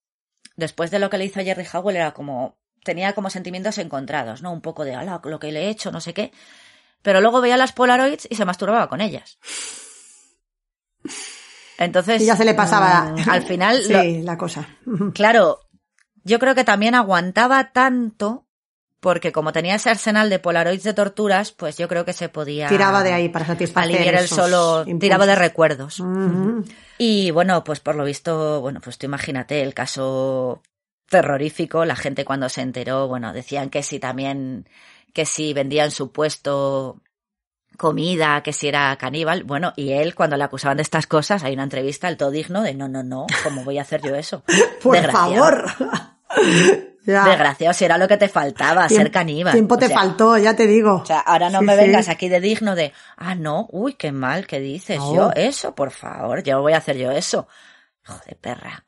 después de lo que le hizo a Jerry Howell, era como, tenía como sentimientos encontrados, ¿no? Un poco de, ala, lo que le he hecho, no sé qué. Pero luego veía las Polaroids y se masturbaba con ellas. Entonces. Y ya se le pasaba. mm, al final, lo- Sí, la cosa. Claro, yo creo que también aguantaba tanto porque como tenía ese arsenal de polaroids de torturas, pues yo creo que se podía Tiraba de ahí para satisfacer aliviar el solo, impulsos. tiraba de recuerdos. Y bueno, pues por lo visto, bueno, pues tú imagínate el caso terrorífico, la gente cuando se enteró, bueno, decían que si también, que si vendía en su puesto comida, que si era caníbal, bueno, y él cuando le acusaban de estas cosas, hay una entrevista, el todo digno de no, no, no, ¿cómo voy a hacer yo eso? Por Desgraciado. favor. Ya. Desgraciado, si era lo que te faltaba, ser caníbal. Tiempo O te sea, faltó, ya te digo. O sea, ahora no Sí, me sí. vengas aquí de digno de, ah, no, uy, qué mal, ¿qué dices? No. Yo eso, por favor, yo voy a hacer yo eso. Joder, perra.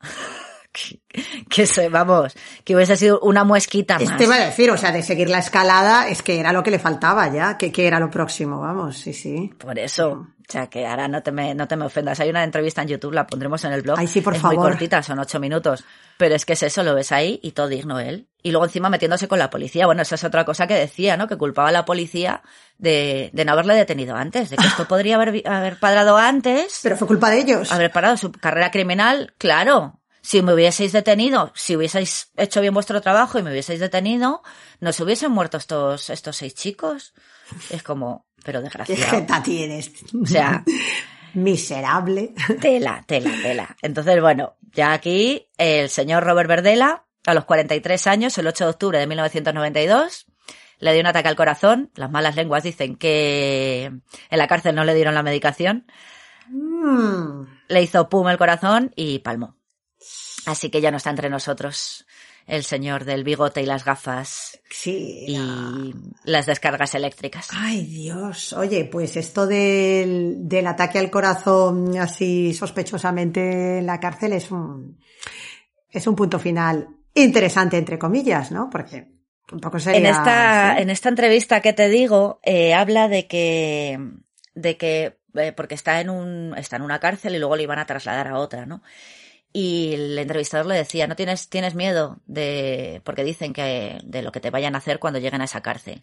que, se, vamos, que hubiese sido una muesquita más. Este iba a decir, o sea, de seguir la escalada, es que era lo que le faltaba ya, que, que era lo próximo, vamos, sí, sí. Por eso, o sea, que ahora no te me, no te me ofendas. Hay una entrevista en YouTube, la pondremos en el blog. Ay, sí, por es muy favor. cortita, son ocho minutos. Pero es que es eso, lo ves ahí y todo digno él. Y luego encima metiéndose con la policía. Bueno, esa es otra cosa que decía, ¿no? Que culpaba a la policía de, de no haberle detenido antes, de que esto podría haber, haber padrado antes, Pero fue culpa de ellos. haber parado su carrera criminal, claro. Si me hubieseis detenido, si hubieseis hecho bien vuestro trabajo y me hubieseis detenido, no se hubiesen muerto estos, estos seis chicos. Es como, pero ¿Qué desgraciado. jeta tienes? O sea, Miserable. Tela, tela, tela. Entonces, bueno, ya aquí el señor Robert Verdela, a los 43 años, el 8 de octubre de 1992, le dio un ataque al corazón. Las malas lenguas dicen que en la cárcel no le dieron la medicación. Mm, Le hizo pum el corazón y palmó. Así que ya no está entre nosotros el señor del bigote y las gafas sí. y la- las descargas eléctricas. Ay, Dios. Oye, pues esto del, del ataque al corazón así sospechosamente en la cárcel es un, es un punto final interesante, entre comillas, ¿no? Porque un poco sería... En esta, sí. en esta entrevista que te digo, eh, habla de que, de que, eh, porque está en un, está en una cárcel y luego le iban a trasladar a otra, ¿no? Y el entrevistador le decía, ¿no tienes, tienes miedo de, porque dicen que, de lo que te vayan a hacer cuando lleguen a esa cárcel?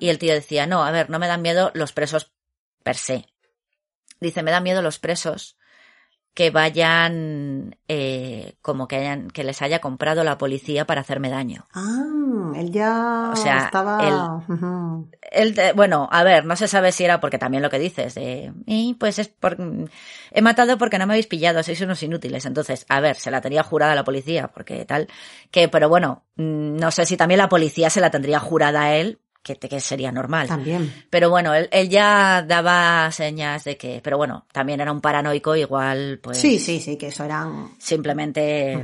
Y el tío decía, no, a ver, no me dan miedo los presos per se. Dice, me dan miedo los presos que vayan, eh, como que hayan, que les haya comprado la policía para hacerme daño. Ah, él ya O sea, estaba... Él, te- bueno, a ver, no se sabe si era porque también lo que dices, de, "Y, pues es por, he matado porque no me habéis pillado, sois unos inútiles. Entonces, a ver, se la tenía jurada la policía, porque tal, que, pero bueno, mm, no sé si también la policía se la tendría jurada a él, que, que sería normal. También. Pero bueno, él, él ya daba señas de que, pero bueno, también era un paranoico, igual, pues. Sí, sí, sí, que eso eran... Simplemente.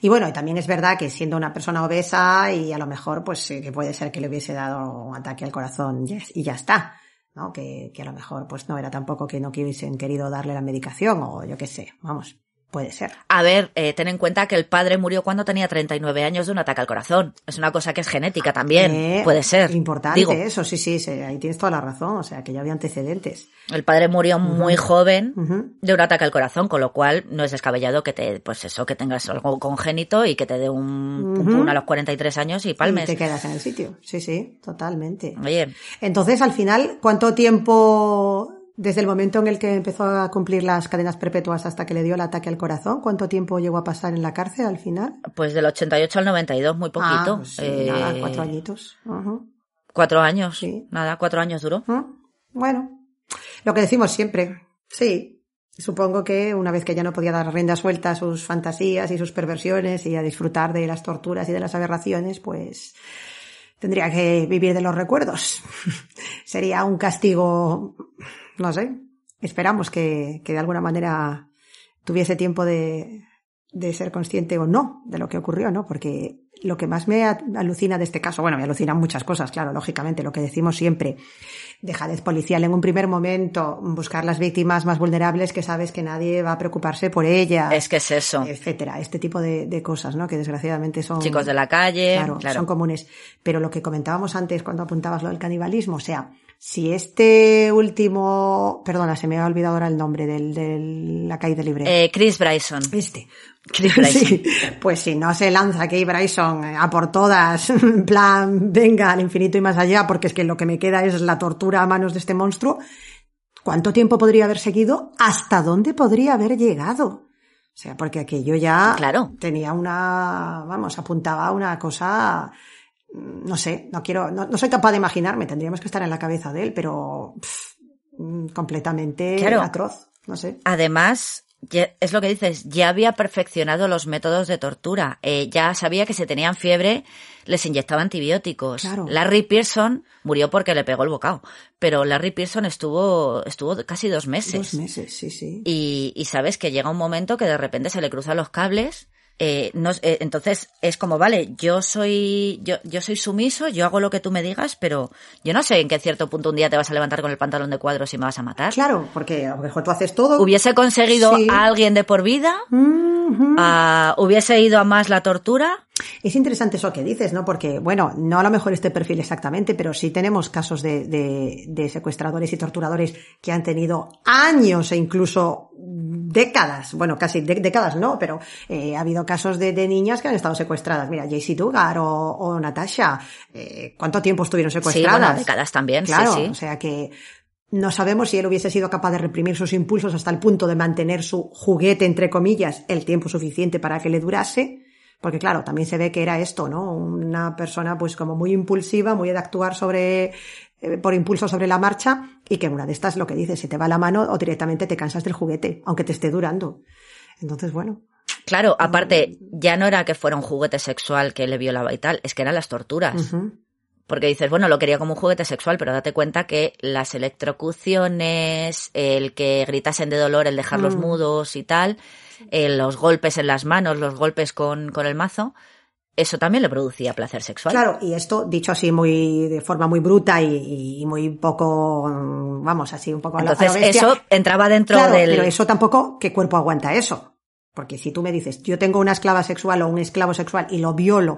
Y bueno, también es verdad que siendo una persona obesa y a lo mejor pues sí que puede ser que le hubiese dado un ataque al corazón y ya- y ya está, ¿no? Que, que a lo mejor pues no era tampoco que no hubiesen querido darle la medicación o yo qué sé, vamos, puede ser. A ver, eh, ten en cuenta que el padre murió cuando tenía 39 años de un ataque al corazón. Es una cosa que es genética también. Eh, Puede ser. Importante Digo, eso, sí, sí, sí, ahí tienes toda la razón, o sea que ya había antecedentes. el padre murió muy joven de un ataque al corazón, con lo cual no es descabellado que te, pues eso, que tengas algo congénito y que te dé un pum Ujú. pum a los 43 años y Y palmes. te quedas en el sitio, sí, sí, totalmente. Oye, Entonces, al final, ¿cuánto tiempo, desde el momento en el que empezó a cumplir las cadenas perpetuas hasta que le dio el ataque al corazón, cuánto tiempo llegó a pasar en la cárcel al final? pues del 88 al 92, muy poquito. Ah, pues sí, Eh, nada, cuatro añitos. Cuatro años. Sí. Nada, cuatro años duró. Bueno, lo que decimos siempre, sí. Supongo que una vez que ya no podía dar rienda suelta a sus fantasías y sus perversiones y a disfrutar de las torturas y de las aberraciones, pues tendría que vivir de los recuerdos. Sería un castigo, no sé. Esperamos que, que de alguna manera tuviese tiempo de, de ser consciente o no de lo que ocurrió, ¿no? Porque lo que más me alucina de este caso, bueno, me alucinan muchas cosas, claro, lógicamente, lo que decimos siempre, dejadez policial en un primer momento, buscar las víctimas más vulnerables que sabes que nadie va a preocuparse por ellas, Es que es eso. etcétera, este tipo de, de cosas, ¿no? Que desgraciadamente son Chicos de la calle. Claro, claro. son comunes. Pero lo que comentábamos antes cuando apuntabas lo del canibalismo, o sea, si este último, perdona, se me ha olvidado ahora el nombre del, del la caída libre. Eh, Chris Bryson. Este. Chris Bryson. Sí, pues si no se lanza Kay Bryson eh, a por todas, en plan, venga al infinito y más allá, porque es que lo que me queda es la tortura a manos de este monstruo, ¿cuánto tiempo podría haber seguido? ¿Hasta dónde podría haber llegado? O sea, porque aquello ya Claro. tenía una, vamos, apuntaba a una cosa, no sé, no quiero, no, no soy capaz de imaginarme, tendríamos que estar en la cabeza de él, pero pff, mm, completamente Claro. atroz, no sé. Además, ya- es lo que dices, ya había perfeccionado los métodos de tortura. Eh, ya sabía que si tenían fiebre, les inyectaba antibióticos. Claro. Larry Pearson murió porque le pegó el bocado. Pero Larry Pearson estuvo, estuvo casi dos meses. Dos meses, sí, sí. Y, y sabes que llega un momento que de repente se le cruzan los cables. Eh, no, eh, entonces es como, vale, yo soy, yo, yo soy sumiso, yo hago lo que tú me digas, pero yo no sé en qué cierto punto un día te vas a levantar con el pantalón de cuadros y me vas a matar. Claro, porque a lo mejor tú haces todo. Hubiese conseguido Sí. a alguien de por vida, ah, hubiese ido a más la tortura. Es interesante eso que dices, ¿no? Porque, bueno, no a lo mejor este perfil exactamente, pero sí tenemos casos de, de- de secuestradores y torturadores que han tenido años e incluso décadas, bueno, casi dé- décadas no, pero eh, ha habido casos de, de niñas que han estado secuestradas. Mira, Jaycee Dugar o, o Natasha, eh, ¿cuánto tiempo estuvieron Sí, secuestradas? bueno, décadas también, Claro, sí, sí. o sea que no sabemos si él hubiese sido capaz de reprimir sus impulsos hasta el punto de mantener su juguete, entre comillas, el tiempo suficiente para que le durase. Porque claro, también se ve que era esto, ¿no? Una persona pues como muy impulsiva, muy de actuar sobre eh, por impulso sobre la marcha y que en una de estas lo que dices, se te va la mano o directamente te cansas del juguete, aunque te esté durando. Entonces, bueno, Claro, aparte, ya no era que fuera un juguete sexual que le violaba y tal, es que eran las torturas. Porque dices, bueno, lo quería como un juguete sexual, pero date cuenta que las electrocuciones, el que gritasen de dolor, el dejarlos Mm. mudos y tal, eh, los golpes en las manos, los golpes con, con el mazo, eso también le producía placer sexual. Claro, y esto dicho así muy de forma muy bruta y, y muy poco, mm, vamos, así un poco lo- a Entonces, bestia. eso entraba dentro Claro, del... pero eso tampoco, ¿qué cuerpo aguanta eso? Porque si tú me dices, yo tengo una esclava sexual o un esclavo sexual y lo violo,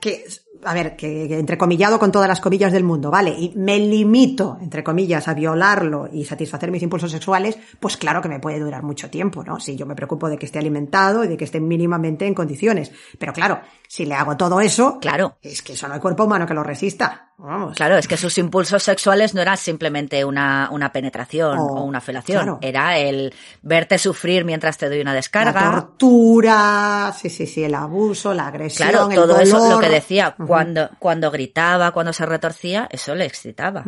que, a ver, que, que entrecomillado con todas las comillas del mundo, ¿vale? Y me limito, entre comillas, a violarlo y satisfacer mis impulsos sexuales, pues claro que me puede durar mucho tiempo, ¿no? Si yo me preocupo de que esté alimentado y de que esté mínimamente en condiciones. Pero claro, si le hago todo eso, Claro. es que eso no hay cuerpo humano que lo resista. Vamos. Claro, es que sus impulsos sexuales no eran simplemente una, una penetración O- o, una felación, claro. era el verte sufrir mientras te doy una La descarga. tortura, sí, sí, sí, el abuso, la agresión, Claro, el todo eso, lo que decía, cuando, cuando gritaba, cuando se retorcía, eso le excitaba.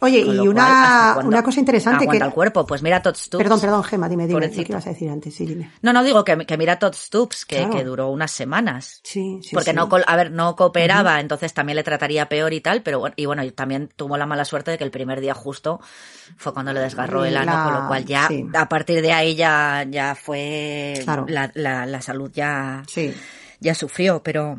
Oye, y cual, una, ¿hasta cuándo una cosa interesante que... El cuerpo, pues mira Tots Tubes. Perdón, perdón, Gema, dime, dime, lo que ibas a decir antes, sí, dime. No, no digo que, que mira Tots Tubes, que, Claro. que duró unas semanas. Sí, sí, Porque sí. no, a ver, no cooperaba, entonces también le trataría peor y tal, pero bueno, y bueno, también tuvo la mala suerte de que el primer día justo fue cuando le desgarró el ano, La- con lo cual ya, sí. a partir de ahí ya, ya fue, Claro. la, la, la salud ya, Sí. ya sufrió, pero,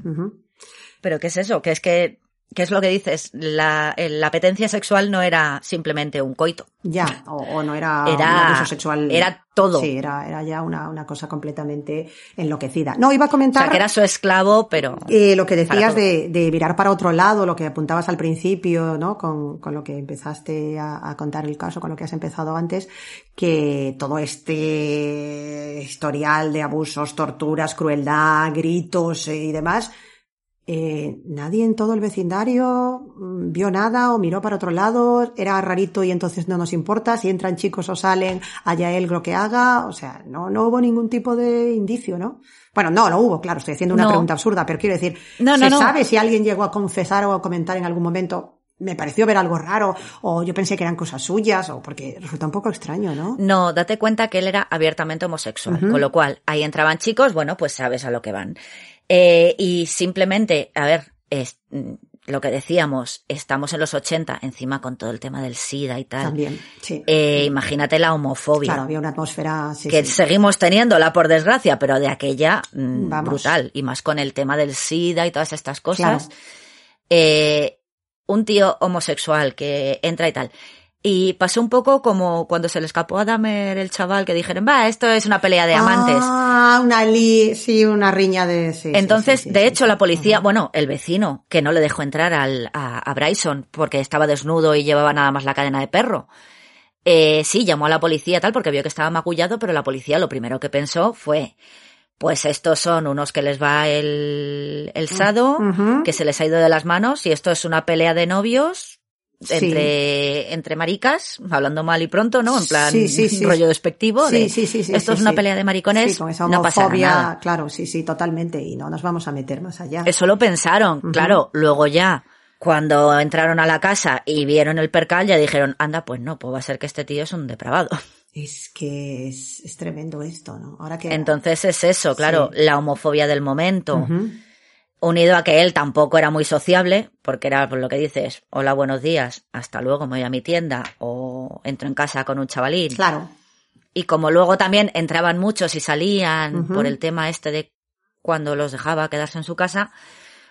pero ¿qué es eso? Que es que, ¿qué es lo que dices? La, el- la apetencia sexual no era simplemente un coito. Ya, o, o no era, Era- un abuso sexual. era todo. Sí, era, era ya una, una cosa completamente enloquecida. No, iba a O comentar... sea, que era su esclavo, pero... Eh, lo que decías de, de mirar para otro lado, lo que apuntabas al principio, ¿no? Con, con lo que empezaste a, a contar el caso, con lo que has empezado antes, que todo este historial de abusos, torturas, crueldad, gritos eh, y demás, eh, nadie en todo el vecindario mm, vio nada o miró para otro lado, era rarito y entonces no nos importa, si entran chicos o salen, haya él lo que haga, o sea, no, no hubo ningún tipo de indicio, ¿no? Bueno, no, lo hubo, claro, estoy haciendo una No. pregunta absurda, pero quiero decir, No, ¿se no, sabe si alguien llegó a confesar o a comentar en algún momento? Me pareció ver algo raro, o yo pensé que eran cosas suyas, o porque resulta un poco extraño, ¿no? No, date cuenta que él era abiertamente homosexual, con lo cual ahí entraban chicos, bueno, pues sabes a lo que van. Eh, y simplemente, a ver, es, mm, lo que decíamos, estamos en los 80, encima con todo el tema del SIDA y tal. También, sí. Eh, imagínate la homofobia. claro, había una atmósfera, sí, que sí. seguimos teniéndola por desgracia, pero de aquella mm, Vamos. brutal. Y más con el tema del SIDA y todas estas cosas. Claro. Eh, un tío homosexual que entra y tal. Y pasó un poco como cuando se le escapó a Dahmer el chaval que dijeron, va, esto es una pelea de amantes. Ah, una li, sí, una riña de, sí, Entonces, sí, sí, de hecho, la policía, bueno, el vecino, que no le dejó entrar al, a, a Bryson porque estaba desnudo y llevaba nada más la cadena de perro. Eh, sí, llamó a la policía tal porque vio que estaba macullado, pero la policía lo primero que pensó fue, pues estos son unos que les va el, el sado, que se les ha ido de las manos y esto es una pelea de novios Sí. entre, entre maricas, hablando mal y pronto, ¿no? En plan, Sí, sí, rollo despectivo. Sí, de, sí, sí, sí, esto es una pelea de maricones, Sí, con esa no homofobia, nada. claro, sí, sí, totalmente, y no nos vamos a meter más allá. Eso lo pensaron, claro. Luego ya, cuando entraron a la casa y vieron el percal, ya dijeron, anda, pues no, pues va a ser que este tío es un depravado. Es que es, es tremendo esto, ¿no? Ahora que... Entonces es eso, claro, la homofobia del momento. Unido a que él tampoco era muy sociable, porque era por lo que dices, hola, buenos días, hasta luego, me voy a mi tienda, o entro en casa con un chavalín. Claro, Y como luego también entraban muchos y salían por el tema este de cuando los dejaba quedarse en su casa,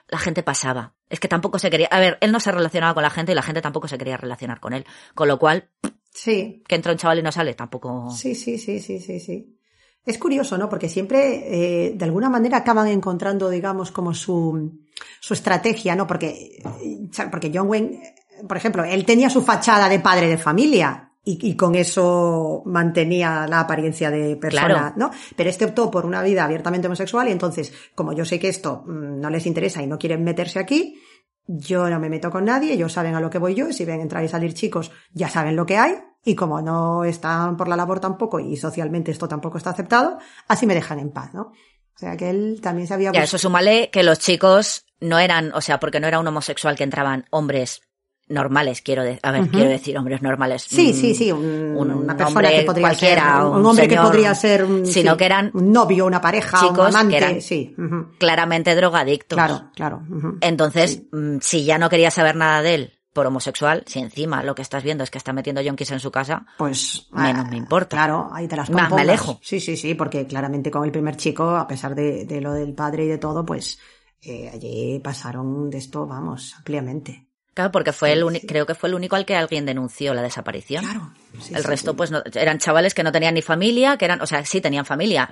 la gente pasaba. Es que tampoco se quería, a ver, él no se relacionaba con la gente y la gente tampoco se quería relacionar con él. Con lo cual, sí, que entra un chaval y no sale, tampoco. sí, sí, sí, sí, sí, sí. Es curioso, ¿no? Porque siempre, eh, de alguna manera, acaban encontrando, digamos, como su, su estrategia, ¿no? Porque, eh, porque John Wayne, eh, por ejemplo, él tenía su fachada de padre de familia y, y con eso mantenía la apariencia de persona, Claro. ¿no? Pero este optó por una vida abiertamente homosexual y entonces, como yo sé que esto mm, no les interesa y no quieren meterse aquí, yo no me meto con nadie, ellos saben a lo que voy yo, y si ven entrar y salir chicos, ya saben lo que hay, y como no están por la labor tampoco, y socialmente esto tampoco está aceptado, así me dejan en paz, ¿no? O sea que él también se había... Ya, eso súmale que los chicos no eran, o sea, porque no era un homosexual que entraban hombres normales, quiero decir, a ver, quiero decir hombres normales. Sí, mm, sí, sí, un- un una persona hombre que podría ser, cualquiera, un, hombre que podría ser un, sino sí, que eran un novio, una pareja, chicos un amante, que eran sí, claramente drogadictos. claro, claro. Entonces, mm, si ya no quería saber nada de él por homosexual, si encima lo que estás viendo es que está metiendo yonkis en su casa, Pues Menos ah, me importa. Claro, ahí te las Más me alejo. Sí, sí, sí, porque claramente con el primer chico, a pesar de, de lo del padre y de todo, pues eh, allí pasaron de esto, vamos, ampliamente. claro, porque fue el Sí, creo que fue el único al que alguien denunció la desaparición. Claro. sí, el resto, pues, no- eran chavales que no tenían ni familia, que eran, o sea, sí tenían familia.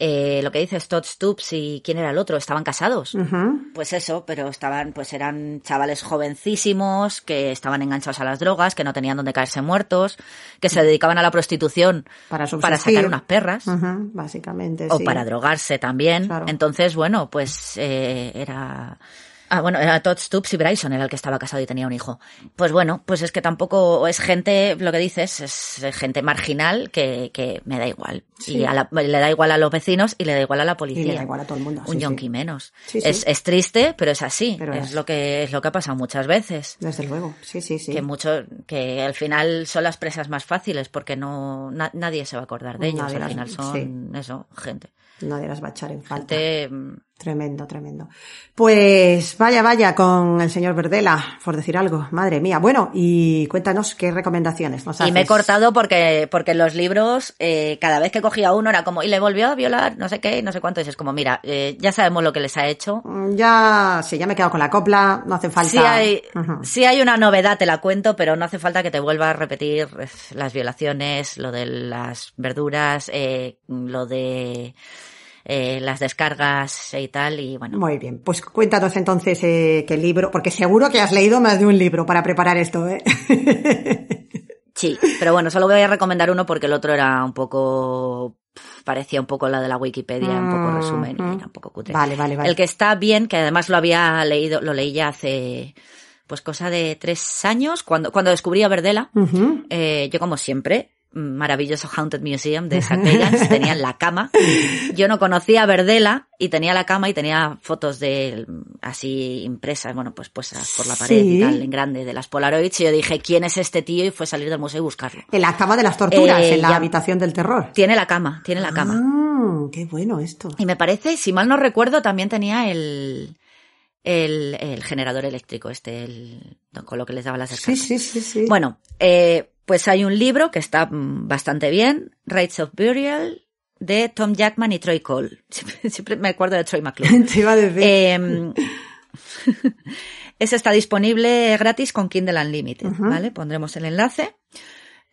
Eh, lo que dices, Todd Stoops y quién era el otro, estaban casados. Pues eso, pero estaban, pues eran chavales jovencísimos, que estaban enganchados a las drogas, que no tenían donde caerse muertos, que se dedicaban a la prostitución Para sacar unas perras. Ujú, básicamente, o sí. para drogarse también. Claro. Entonces, bueno, pues eh, era... Ah, bueno, era Todd Stoops y Bryson era el que estaba casado y tenía un hijo. Pues bueno, pues es que tampoco es gente, lo que dices, es gente marginal que, que me da igual. Sí. Y a la- le da igual a los vecinos y le da igual a la Y policía. le da igual a todo el mundo. un sí, yonki sí. menos. Sí, sí. Es, es triste, pero es así. Pero es, es. lo que es lo que ha pasado muchas veces. Desde luego, sí, sí, sí. Que mucho, que al final son las presas más fáciles porque no na- nadie se va a acordar de ellos. Nadie al las- final son eso, gente. Nadie las va a echar en falta. Gente mm, Tremendo, tremendo. Pues vaya, vaya con el señor Verdela, por decir algo. Madre mía. Bueno, y cuéntanos qué recomendaciones nos Y me he haces. cortado porque, porque los libros, eh, cada vez que cogía uno era como, y le volvió a violar, no sé qué, no sé cuánto. Y es como, mira, eh, ya sabemos lo que les ha hecho. Mm, Ya, sí, ya me he quedado con la copla, no hace falta. Si hay, sí hay una novedad, te la cuento, pero no hace falta que te vuelva a repetir eh, las violaciones, lo de las verduras, eh, lo de eh, las descargas y tal. Y bueno, Muy bien, pues cuéntanos entonces eh, qué libro, porque seguro que has leído más de un libro para preparar esto, ¿eh? sí, pero bueno, solo voy a recomendar uno porque el otro era un poco, parecía un poco la de la Wikipedia, un poco resumen y era un poco cutre. Vale, vale, vale. El que está bien, que además lo había leído, lo leí ya hace pues cosa de tres años, cuando, cuando descubrí a Verdela, Ujú. eh, yo como siempre, maravilloso Haunted Museum de St. Pagans, tenía en la cama. Yo no conocía a Verdela y tenía la cama y tenía fotos de él, así impresas, bueno, pues puestas por la pared Sí. y tal, en grande, de las Polaroids. Y yo dije, ¿quién es este tío? Y fue salir del museo y buscarlo. En la cama de las torturas, Eh, en la habitación del terror. Tiene la cama, tiene la cama. Ah, qué bueno esto. Y me parece, si mal no recuerdo, también tenía el, el, el generador eléctrico, este, el, con lo que les daba las Sí, descargas. sí, sí, sí. Bueno, eh, pues hay un libro que está mm, bastante bien, Rites of Burial, de Tom Jackman y Troy Cole. Siempre, siempre me acuerdo de Troy McClure. Te iba a decir. Eh, ese está disponible gratis con Kindle Unlimited, ¿vale? Pondremos el enlace.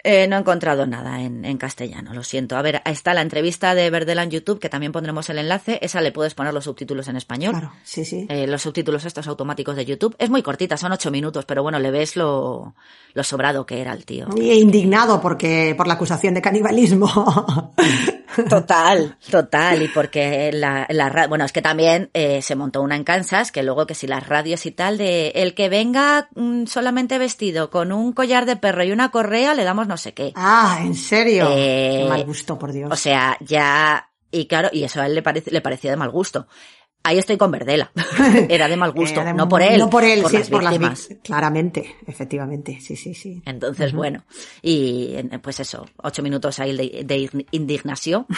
Eh, no he encontrado nada en, en castellano, lo siento. A ver, está la entrevista de Verdela en YouTube, que también pondremos el enlace. Esa le puedes poner los subtítulos en español. claro, sí, sí. Eh, los subtítulos estos automáticos de YouTube. Es muy cortita, son ocho minutos, pero bueno, le ves lo, lo sobrado que era el tío. Y indignado porque por la acusación de canibalismo. Total, total. Y porque la, la bueno, es que también eh, se montó una en Kansas, que luego que si las radios y tal, de el que venga mm, solamente vestido con un collar de perro y una correa, le damos no sé qué. ah, ¿en serio? Eh, Qué mal gusto, por Dios. O sea, ya, y claro, y eso a él le, parece, le parecía de mal gusto. Ahí estoy con Verdela. Era de mal gusto, de- no por él. No por él, sí, las por las víctimas. víctimas. Claramente, efectivamente, sí, sí, sí. Entonces, bueno, y pues eso, ocho minutos ahí de, de indignación.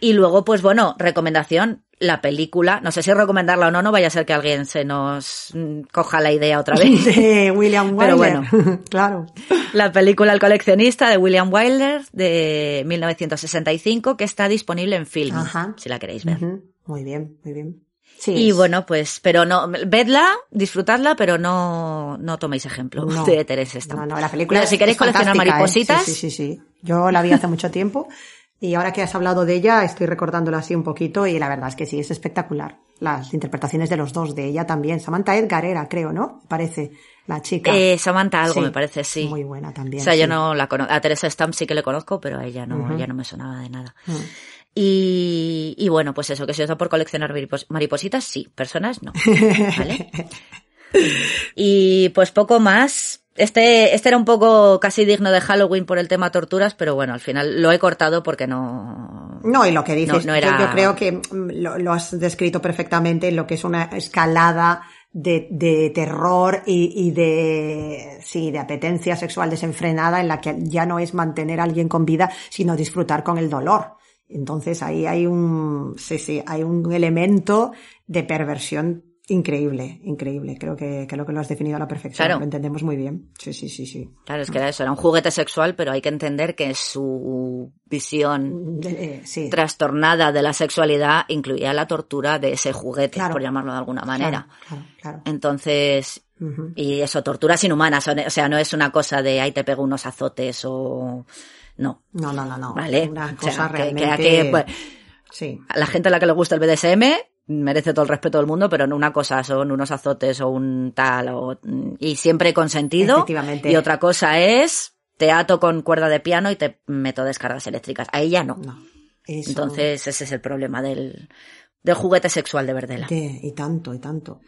Y luego, pues bueno, recomendación, la película, no sé si recomendarla o no, no vaya a ser que alguien se nos mm, coja la idea otra vez. De William Pero Wyler. claro. La película El coleccionista de William Wyler de 1965 que está disponible en film, Ajá. si la queréis ver. Muy bien, muy bien. Sí, Y es- bueno, pues, pero no, vedla, disfrutadla, pero no, no toméis ejemplo No. de Teresa Stamp. No, no, la película Pero si es- queréis es coleccionar fantástica, ¿eh? maripositas, Sí, sí, sí, sí. Yo la vi hace mucho tiempo y ahora que has hablado de ella estoy recordándola así un poquito y la verdad es que sí, es espectacular. Las interpretaciones de los dos, de ella también. Samantha Edgar era, creo, ¿no? Me Parece la chica. Eh, Samantha algo Sí, me parece, sí. Muy buena también. O sea, yo sí. no la conozco. A Teresa Stamp sí que le conozco, pero a ella no, ella no me sonaba de nada. Mm. Y, y bueno, pues eso, que si os da por coleccionar maripos- maripositas, sí, personas no. ¿Vale? Y pues poco más. Este, este era un poco casi digno de Halloween por el tema torturas, pero bueno, al final lo he cortado porque no. No, y lo que dices, No, no era- yo, yo creo que mm, lo, lo has descrito perfectamente en lo que es una escalada de, de terror y, y de, sí, de apetencia sexual desenfrenada en la que ya no es mantener a alguien con vida, sino disfrutar con el dolor. Entonces ahí hay un, sí, sí, hay un elemento de perversión increíble, increíble. Creo que, creo que lo has definido a la perfección. Claro. Lo entendemos muy bien. Sí, sí, sí, sí. Claro, es que era eso, era un juguete sexual, pero hay que entender que su visión Eh, sí. trastornada de la sexualidad incluía la tortura de ese juguete, Claro. por llamarlo de alguna manera. Claro. Entonces, y eso, torturas inhumanas, o sea, no es una cosa de ahí te pego unos azotes o... No, No, no, no, no. ¿vale? Una O sea, cosa que- que realmente. aquí, pues, Sí. a la gente a la que le gusta el BDSM merece todo el respeto del mundo, pero no una cosa son unos azotes o un tal, o, y siempre consentido. Efectivamente. Y otra cosa es, te ato con cuerda de piano y te meto descargas eléctricas. Ahí ya no. No. Eso- Entonces, ese es el problema del, del juguete sexual de Verdela. De- y tanto, y tanto.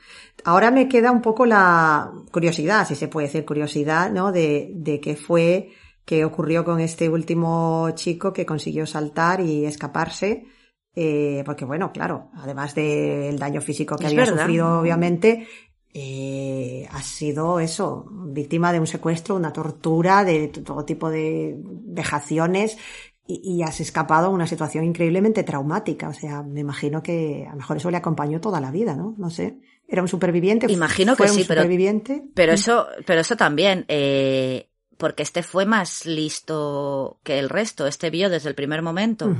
Ahora me queda un poco la curiosidad, si se puede decir curiosidad, ¿no? De, de qué fue, qué ocurrió con este último chico que consiguió saltar y escaparse. Eh, porque bueno, claro, además del daño físico que Es había verdad. sufrido, obviamente, eh, ha sido eso, víctima de un secuestro, una tortura, de todo tipo de vejaciones y, y has escapado a una situación increíblemente traumática. O sea, me imagino que a lo mejor eso le acompañó toda la vida, ¿no? No sé. Era un superviviente. Imagino fue que un sí, pero- superviviente. Pero eso, pero eso también, eh, porque este fue más listo que el resto. Este vio desde el primer momento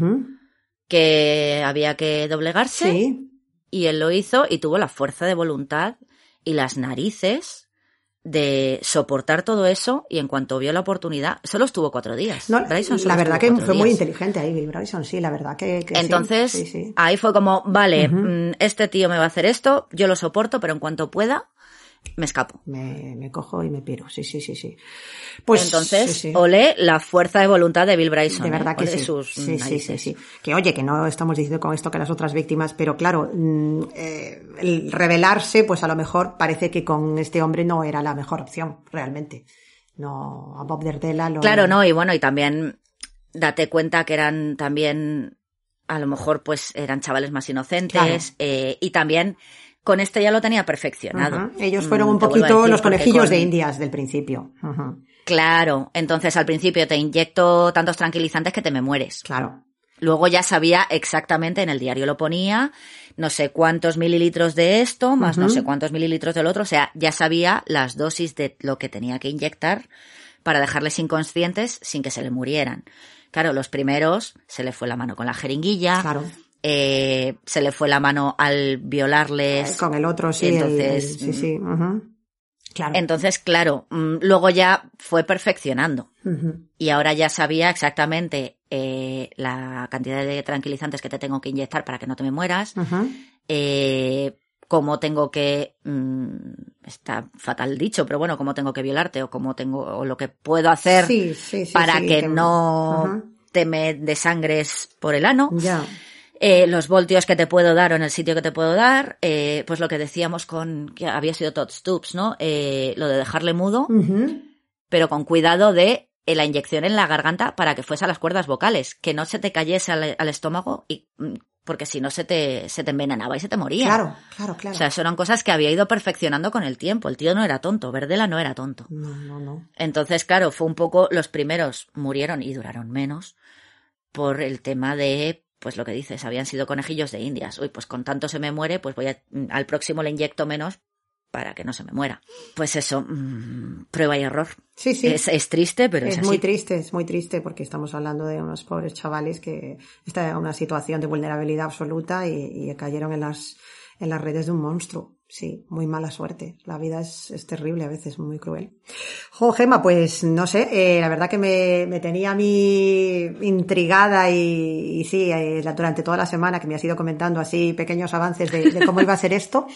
que había que doblegarse Sí, y él lo hizo y tuvo la fuerza de voluntad y las narices de soportar todo eso y en cuanto vio la oportunidad, solo estuvo cuatro días. No, Bryson la verdad que fue muy inteligente ahí, Bryson, sí, la verdad que, que Entonces, sí, sí. ahí fue como, vale, mm, este tío me va a hacer esto, yo lo soporto, pero en cuanto pueda, me escapo. Me, me cojo y me piro, sí, sí, sí, sí. Pues, Entonces, sí, sí. olé la fuerza de voluntad de Bill Bryson. De ¿eh? verdad que Olé sí. sus Sí, sí, sí. Que oye, que no estamos diciendo con esto que las otras víctimas, pero claro, mm, eh, el revelarse, pues a lo mejor parece que con este hombre no era la mejor opción, realmente. No, a Bob Derdela lo... Claro, no, y bueno, y también date cuenta que eran también, a lo mejor pues eran chavales más inocentes, Claro. eh, y también con este ya lo tenía perfeccionado. Ellos fueron Mm, un vuelvo a poquito decir, los conejillos con- de indias del principio. Claro, entonces al principio te inyecto tantos tranquilizantes que te me mueres. Claro. Luego ya sabía exactamente, en el diario lo ponía, no sé cuántos mililitros de esto, más no sé cuántos mililitros del otro, o sea, ya sabía las dosis de lo que tenía que inyectar para dejarles inconscientes sin que se le murieran. Claro, los primeros se le fue la mano con la jeringuilla, Claro. Eh, se le fue la mano al violarles. Con el otro, sí. Entonces, el- sí, sí. ujú. Claro. Entonces, claro, mm, luego ya fue perfeccionando. Y ahora ya sabía exactamente eh, la cantidad de tranquilizantes que te tengo que inyectar para que no te me mueras, eh, cómo tengo que, mm, está fatal dicho, pero bueno, cómo tengo que violarte o cómo tengo, o lo que puedo hacer Sí, sí, sí, para que no te me desangres por el ano. Ya. Eh, los voltios que te puedo dar o en el sitio que te puedo dar, eh, pues lo que decíamos con, que había sido Todd Stoops, ¿no? Eh, lo de dejarle mudo, pero con cuidado de eh, la inyección en la garganta para que fuese a las cuerdas vocales, que no se te cayese al, al estómago y mm, porque si no se te, se te envenenaba y se te moría. Claro, claro, claro. O sea, eso eran cosas que había ido perfeccionando con el tiempo. El tío no era tonto, Verdela no era tonto. No, no, no. Entonces, claro, fue un poco, los primeros murieron y duraron menos por el tema de, pues lo que dices, habían sido conejillos de indias. Uy, pues con tanto se me muere, pues voy a, al próximo le inyecto menos para que no se me muera. Pues eso, mm, prueba y error. Sí, sí. Es, es triste, pero es, es así. muy triste, es muy triste porque estamos hablando de unos pobres chavales que están en una situación de vulnerabilidad absoluta y, y cayeron en las, en las redes de un monstruo. Sí, muy mala suerte. La vida es, es terrible a veces, muy cruel. Jo, Gema, pues no sé, eh, la verdad que me, me tenía a mí intrigada y, sí, eh, durante toda la semana que me has ido comentando así pequeños avances de, de cómo iba a ser esto.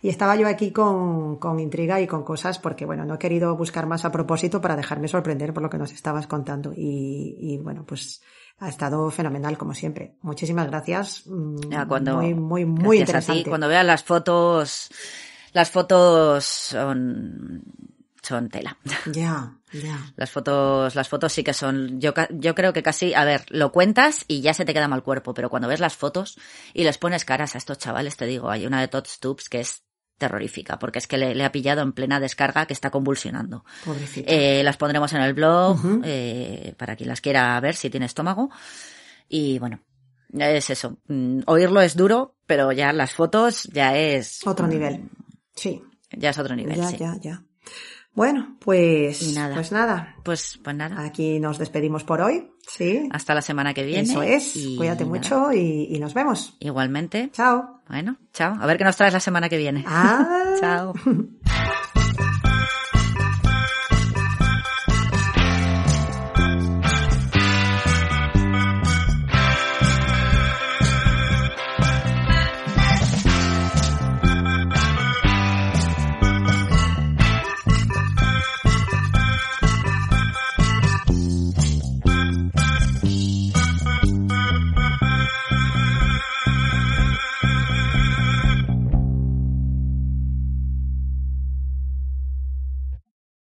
Y estaba yo aquí con, con intriga y con cosas porque, bueno, no he querido buscar más a propósito para dejarme sorprender por lo que nos estabas contando. Y, y bueno, pues ha estado fenomenal como siempre. Muchísimas gracias. Mm, Ya, cuando, muy, muy, muy gracias a ti. interesante. Cuando veas las fotos, las fotos son, son tela. Ya, ya. Las fotos, las fotos sí que son, yo, yo creo que casi, a ver, lo cuentas y ya se te queda mal cuerpo, pero cuando ves las fotos y les pones caras a estos chavales, te digo, hay una de Todd Stoops que es terrorífica, porque es que le, le ha pillado en plena descarga que está convulsionando. Eh, las pondremos en el blog Ujú. eh, para quien las quiera ver si tiene estómago. Y bueno, es eso. Mm, Oírlo es duro, pero ya las fotos ya es Otro nivel. Sí. ya es otro nivel. ya, sí. ya, ya. Bueno, pues, nada. pues nada. Pues, pues nada. Aquí nos despedimos por hoy. Sí. Hasta la semana que viene. Eso es. y Cuídate nada. mucho y, y nos vemos. Igualmente. Chao. Bueno, chao. A ver qué nos traes la semana que viene. Ah. chao.